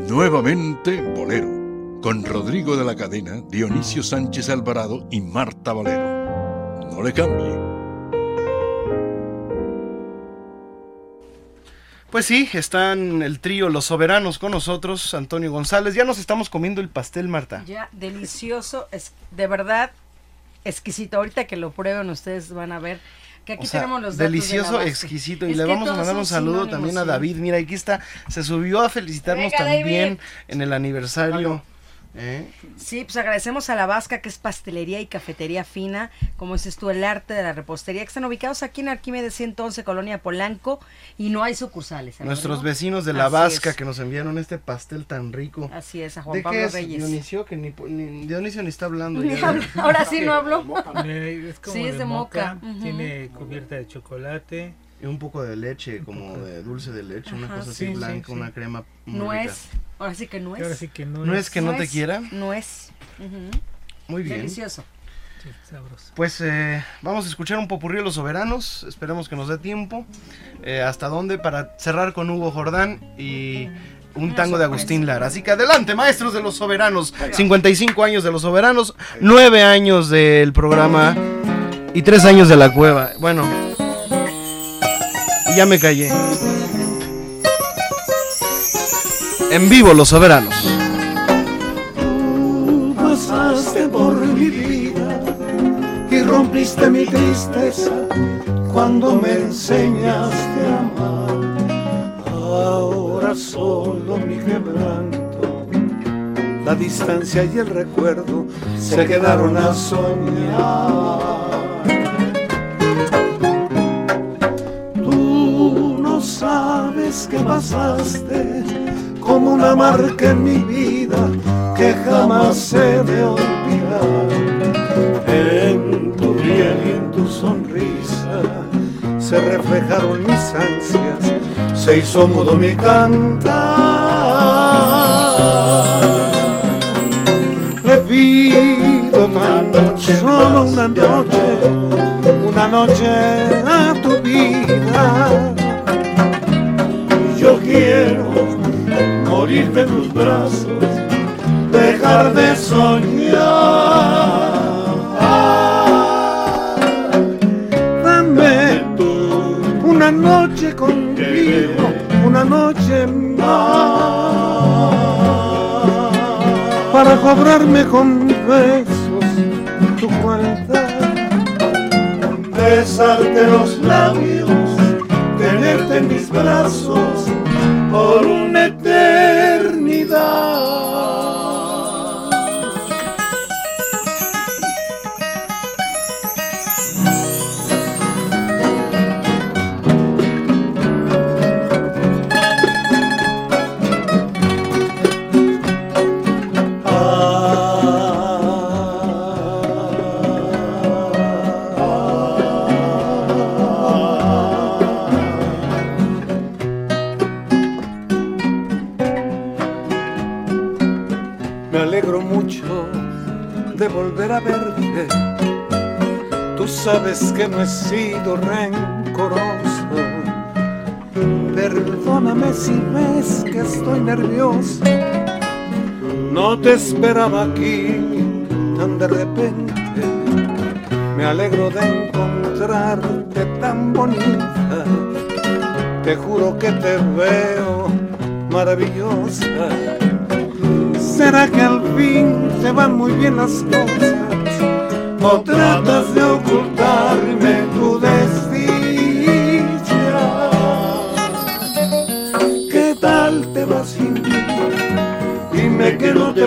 Nuevamente Bolero, con Rodrigo de la Cadena, Dionisio Sánchez Alvarado y Marta Valero. No le cambie. Pues sí, están el trío Los Soberanos con nosotros, Antonio González. Ya nos estamos comiendo el pastel, Marta. Ya, delicioso, es de verdad exquisito. Ahorita que lo prueben ustedes van a ver que aquí O sea, tenemos los datos de la delicioso, exquisito. Y Es le vamos a mandar un saludo también a sí. David. Mira, aquí está. Se subió a felicitarnos Venga, también David. en el aniversario. ¿Eh? Sí, pues agradecemos a La Vasca, que es pastelería y cafetería fina, como dices tú, el arte de la repostería, que están ubicados aquí en Arquímedes 111, Colonia Polanco, y no hay sucursales. ¿eh, Nuestros vecinos de La Así Vasca es. que nos enviaron este pastel tan rico. Así es, a Juan ¿De Pablo qué es, Reyes. Dionisio? Que ni, ni- Dionisio ni está hablando. Ni ya. habla. Ahora sí no habló. Eh, Es como Sí, es de moca. Tiene cubierta de chocolate. Y un poco de leche, como de dulce de leche, una cosa así sí, sí, blanca, sí. una crema Nuez. rica. Ahora sí que nuez. Ahora sí que no ¿No es que no te quiera? Nuez. Ujú. Muy bien. Delicioso. Sí, sabroso. Pues eh, vamos a escuchar un popurrí de los soberanos. Esperemos que nos dé tiempo. Eh, ¿Hasta dónde? Para cerrar con Hugo Jordán y un tango de Agustín Lara. Así que adelante, maestros de los soberanos. 55 años de los soberanos, 9 años del programa y 3 años de la cueva. Bueno, ya me callé. En vivo, los soberanos. Tú pasaste por mi vida y rompiste mi tristeza cuando me enseñaste a amar. Ahora solo mi quebranto, la distancia y el recuerdo se quedaron a soñar. Sabes que pasaste como una marca en mi vida que jamás he de olvidar. En tu piel y en tu sonrisa se reflejaron mis ansias, se hizo mudo mi cantar. Le pido esta noche, solo una noche, una noche a tu vida. Quiero morir de tus brazos, dejar de soñar. Dame tú una noche contigo, una noche más para cobrarme con besos tu cuenta, besarte los labios, tenerte en mis brazos por una sabes que no he sido rencoroso. Perdóname si ves que estoy nervioso. No te esperaba aquí tan de repente. Me alegro de encontrarte tan bonita. Te juro que te veo maravillosa. ¿Será que al fin te van muy bien las cosas? ¿O tratas de ocultarme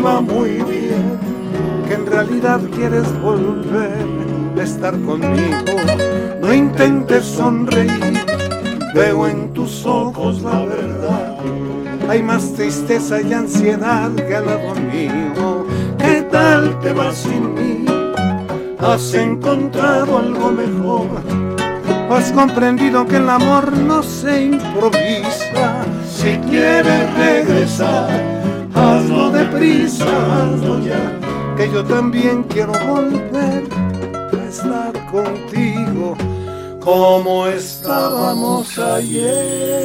va muy bien, que en realidad quieres volver a estar conmigo. No intentes sonreír, veo en tus ojos la verdad. Hay más tristeza y ansiedad que al lado mío. ¿Qué tal te vas sin mí? ¿Has encontrado algo mejor? ¿Has comprendido que el amor no se improvisa? Si quieres regresar, ya. Que yo también quiero volver a estar contigo como estábamos ayer.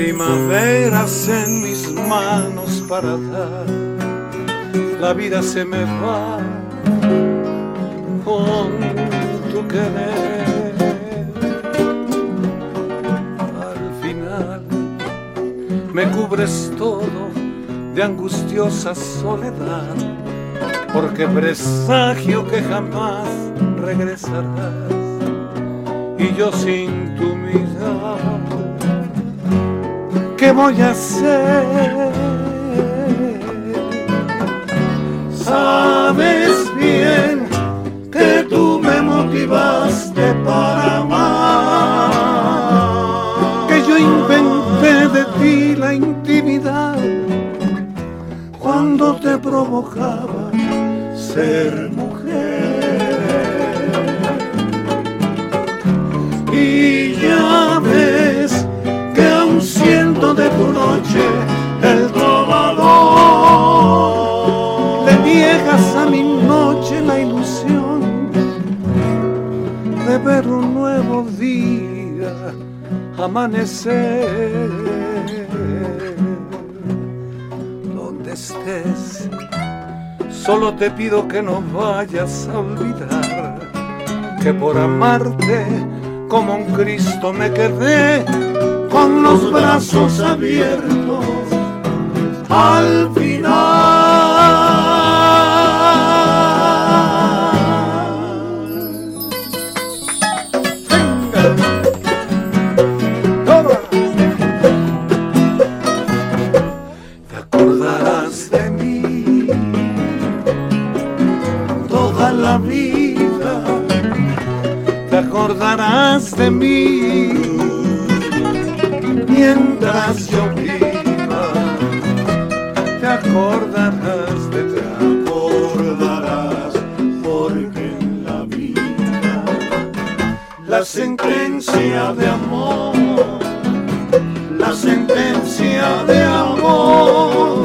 Primaveras en mis manos para dar. La vida se me va con tu querer. Al final me cubres todo de angustiosa soledad porque presagio que jamás regresarás y yo sin tu mirar, que voy a hacer. Sabes bien que tú me motivaste para amar, que yo inventé de ti la intimidad cuando te provocaba ser tu noche el trovador, le niegas a mi noche la ilusión de ver un nuevo día amanecer. Donde estés, solo te pido que no vayas a olvidar que por amarte como un Cristo me quedé con los brazos abiertos al la sentencia de amor, la sentencia de amor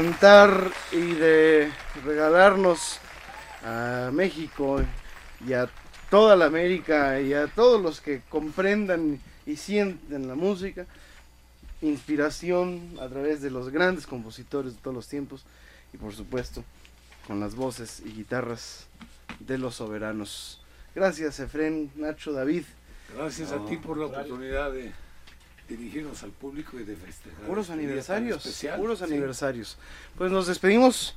cantar y de regalarnos a México y a toda la América y a todos los que comprendan y sienten la música, inspiración a través de los grandes compositores de todos los tiempos y por supuesto con las voces y guitarras de los soberanos. Gracias Efren, Nacho, David. Gracias a ti por la oportunidad de dirigirnos al público y de festejar. Puros este aniversarios, especial. puros Sí. aniversarios. Pues nos despedimos.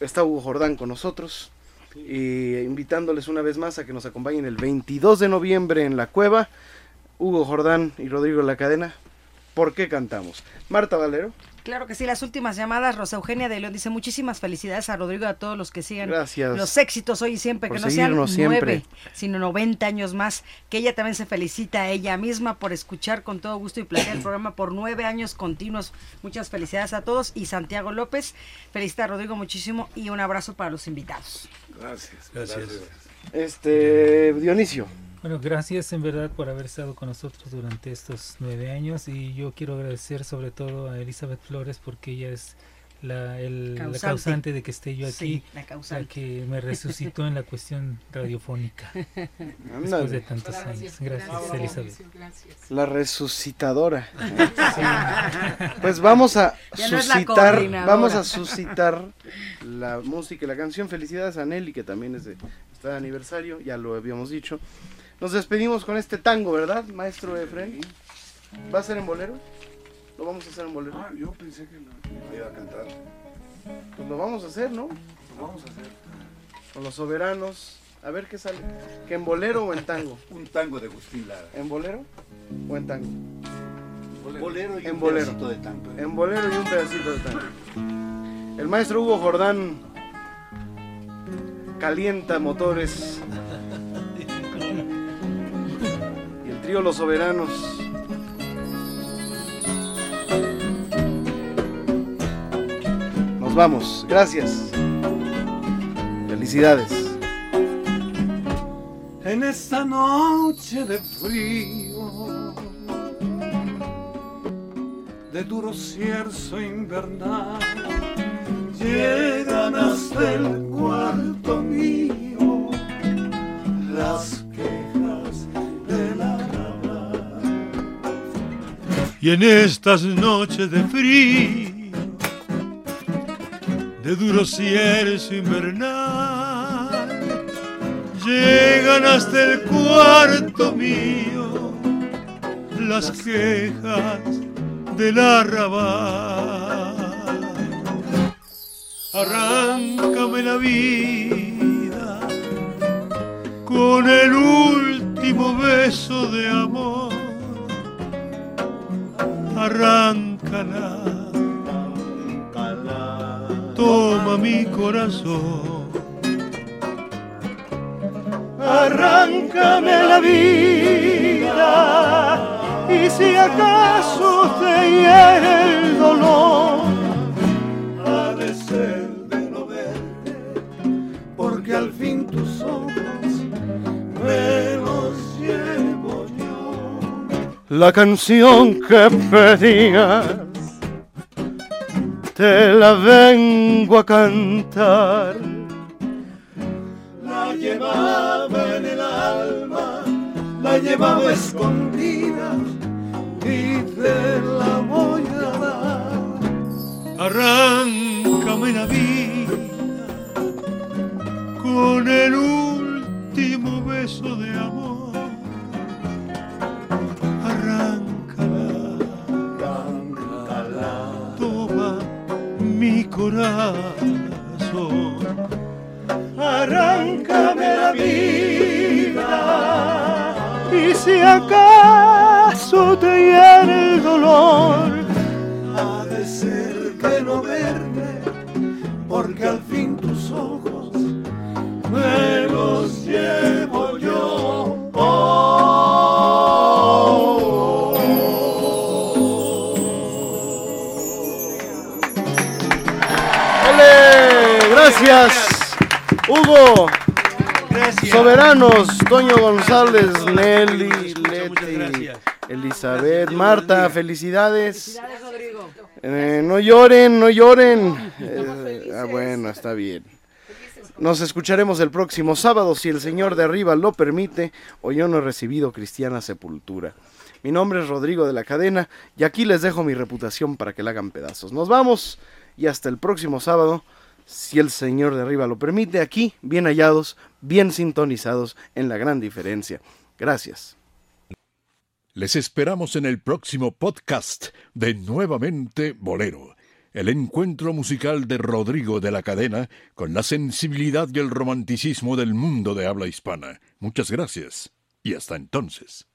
Está Hugo Jordán con nosotros y invitándoles una vez más a que nos acompañen el 22 de noviembre en la cueva. Hugo Jordán y Rodrigo La Cadena. ¿Por qué cantamos? Marta Valero. Claro que sí, las últimas llamadas. Rosa Eugenia de León dice muchísimas felicidades a Rodrigo y a todos los que sigan Gracias. los éxitos hoy y siempre, que no sean nueve, sino 90 años más. Que ella también se felicita a ella misma por escuchar con todo gusto y placer el programa por nueve años continuos. Muchas felicidades a todos. Y Santiago López, felicita a Rodrigo muchísimo y un abrazo para los invitados. Gracias. Gracias. Este, Dionisio. Bueno, gracias en verdad por haber estado con nosotros durante estos nueve años y yo quiero agradecer sobre todo a Elizabeth Flores porque ella es la, el- la Causante. de que esté yo Sí, aquí, la causante. que me resucitó en la cuestión radiofónica después de tantos años. Gracias, Elizabeth. La resucitadora. Pues vamos a Ya la suscitar, vamos a suscitar la música y la canción. Felicidades a Nelly, que también es de está de aniversario, ya lo habíamos dicho. Nos despedimos con este tango, ¿verdad, maestro Efren? ¿Va a ser en bolero? ¿Lo vamos a hacer en bolero? Ah, yo pensé que lo iba a cantar. Pues lo vamos a hacer, ¿no? Lo vamos a hacer. Con los soberanos. A ver qué sale. ¿Que en bolero o en tango? Un tango de Agustín Lara. ¿En bolero o en tango? Bolero y En un bolero. pedacito de tango. En bolero y un pedacito de tango. El maestro Hugo Jordán calienta motores. Los Soberanos. Nos vamos. Gracias. Felicidades. en esta noche de frío, de duro cierzo invernal, llegan hasta el cuarto mío Y en estas noches de frío, de duro cierzo invernal, llegan hasta el cuarto mío las quejas del arrabal. Arráncame la vida con el último beso de amor. Arráncala, toma mi corazón. Arráncame la vida y si acaso te hiere el dolor, La canción que pedías, te la vengo a cantar. La llevaba en el alma, la llevaba escondida y te la voy a dar. Arráncame la vida con el último beso de amor. Corazón. Arráncame la vida y si acaso te hiere el dolor, ha de ser que no verte, porque al fin tus ojos me los llevo yo. Gracias, Hugo. Soberanos, Toño González, Nelly, Leti, Elizabeth, Marta, felicidades. Eh, no lloren, no lloren. Eh, ah, bueno, está bien. Nos escucharemos el próximo sábado, si el Señor de arriba lo permite, o yo no he recibido cristiana sepultura. Mi nombre es Rodrigo de la Cadena y aquí les dejo mi reputación para que la hagan pedazos. Nos vamos y hasta el próximo sábado, si el Señor de arriba lo permite, aquí, bien hallados, bien sintonizados en la gran diferencia. Gracias. Les esperamos en el próximo podcast de Nuevamente Bolero, el encuentro musical de Rodrigo de la Cadena con la sensibilidad y el romanticismo del mundo de habla hispana. Muchas gracias y hasta entonces.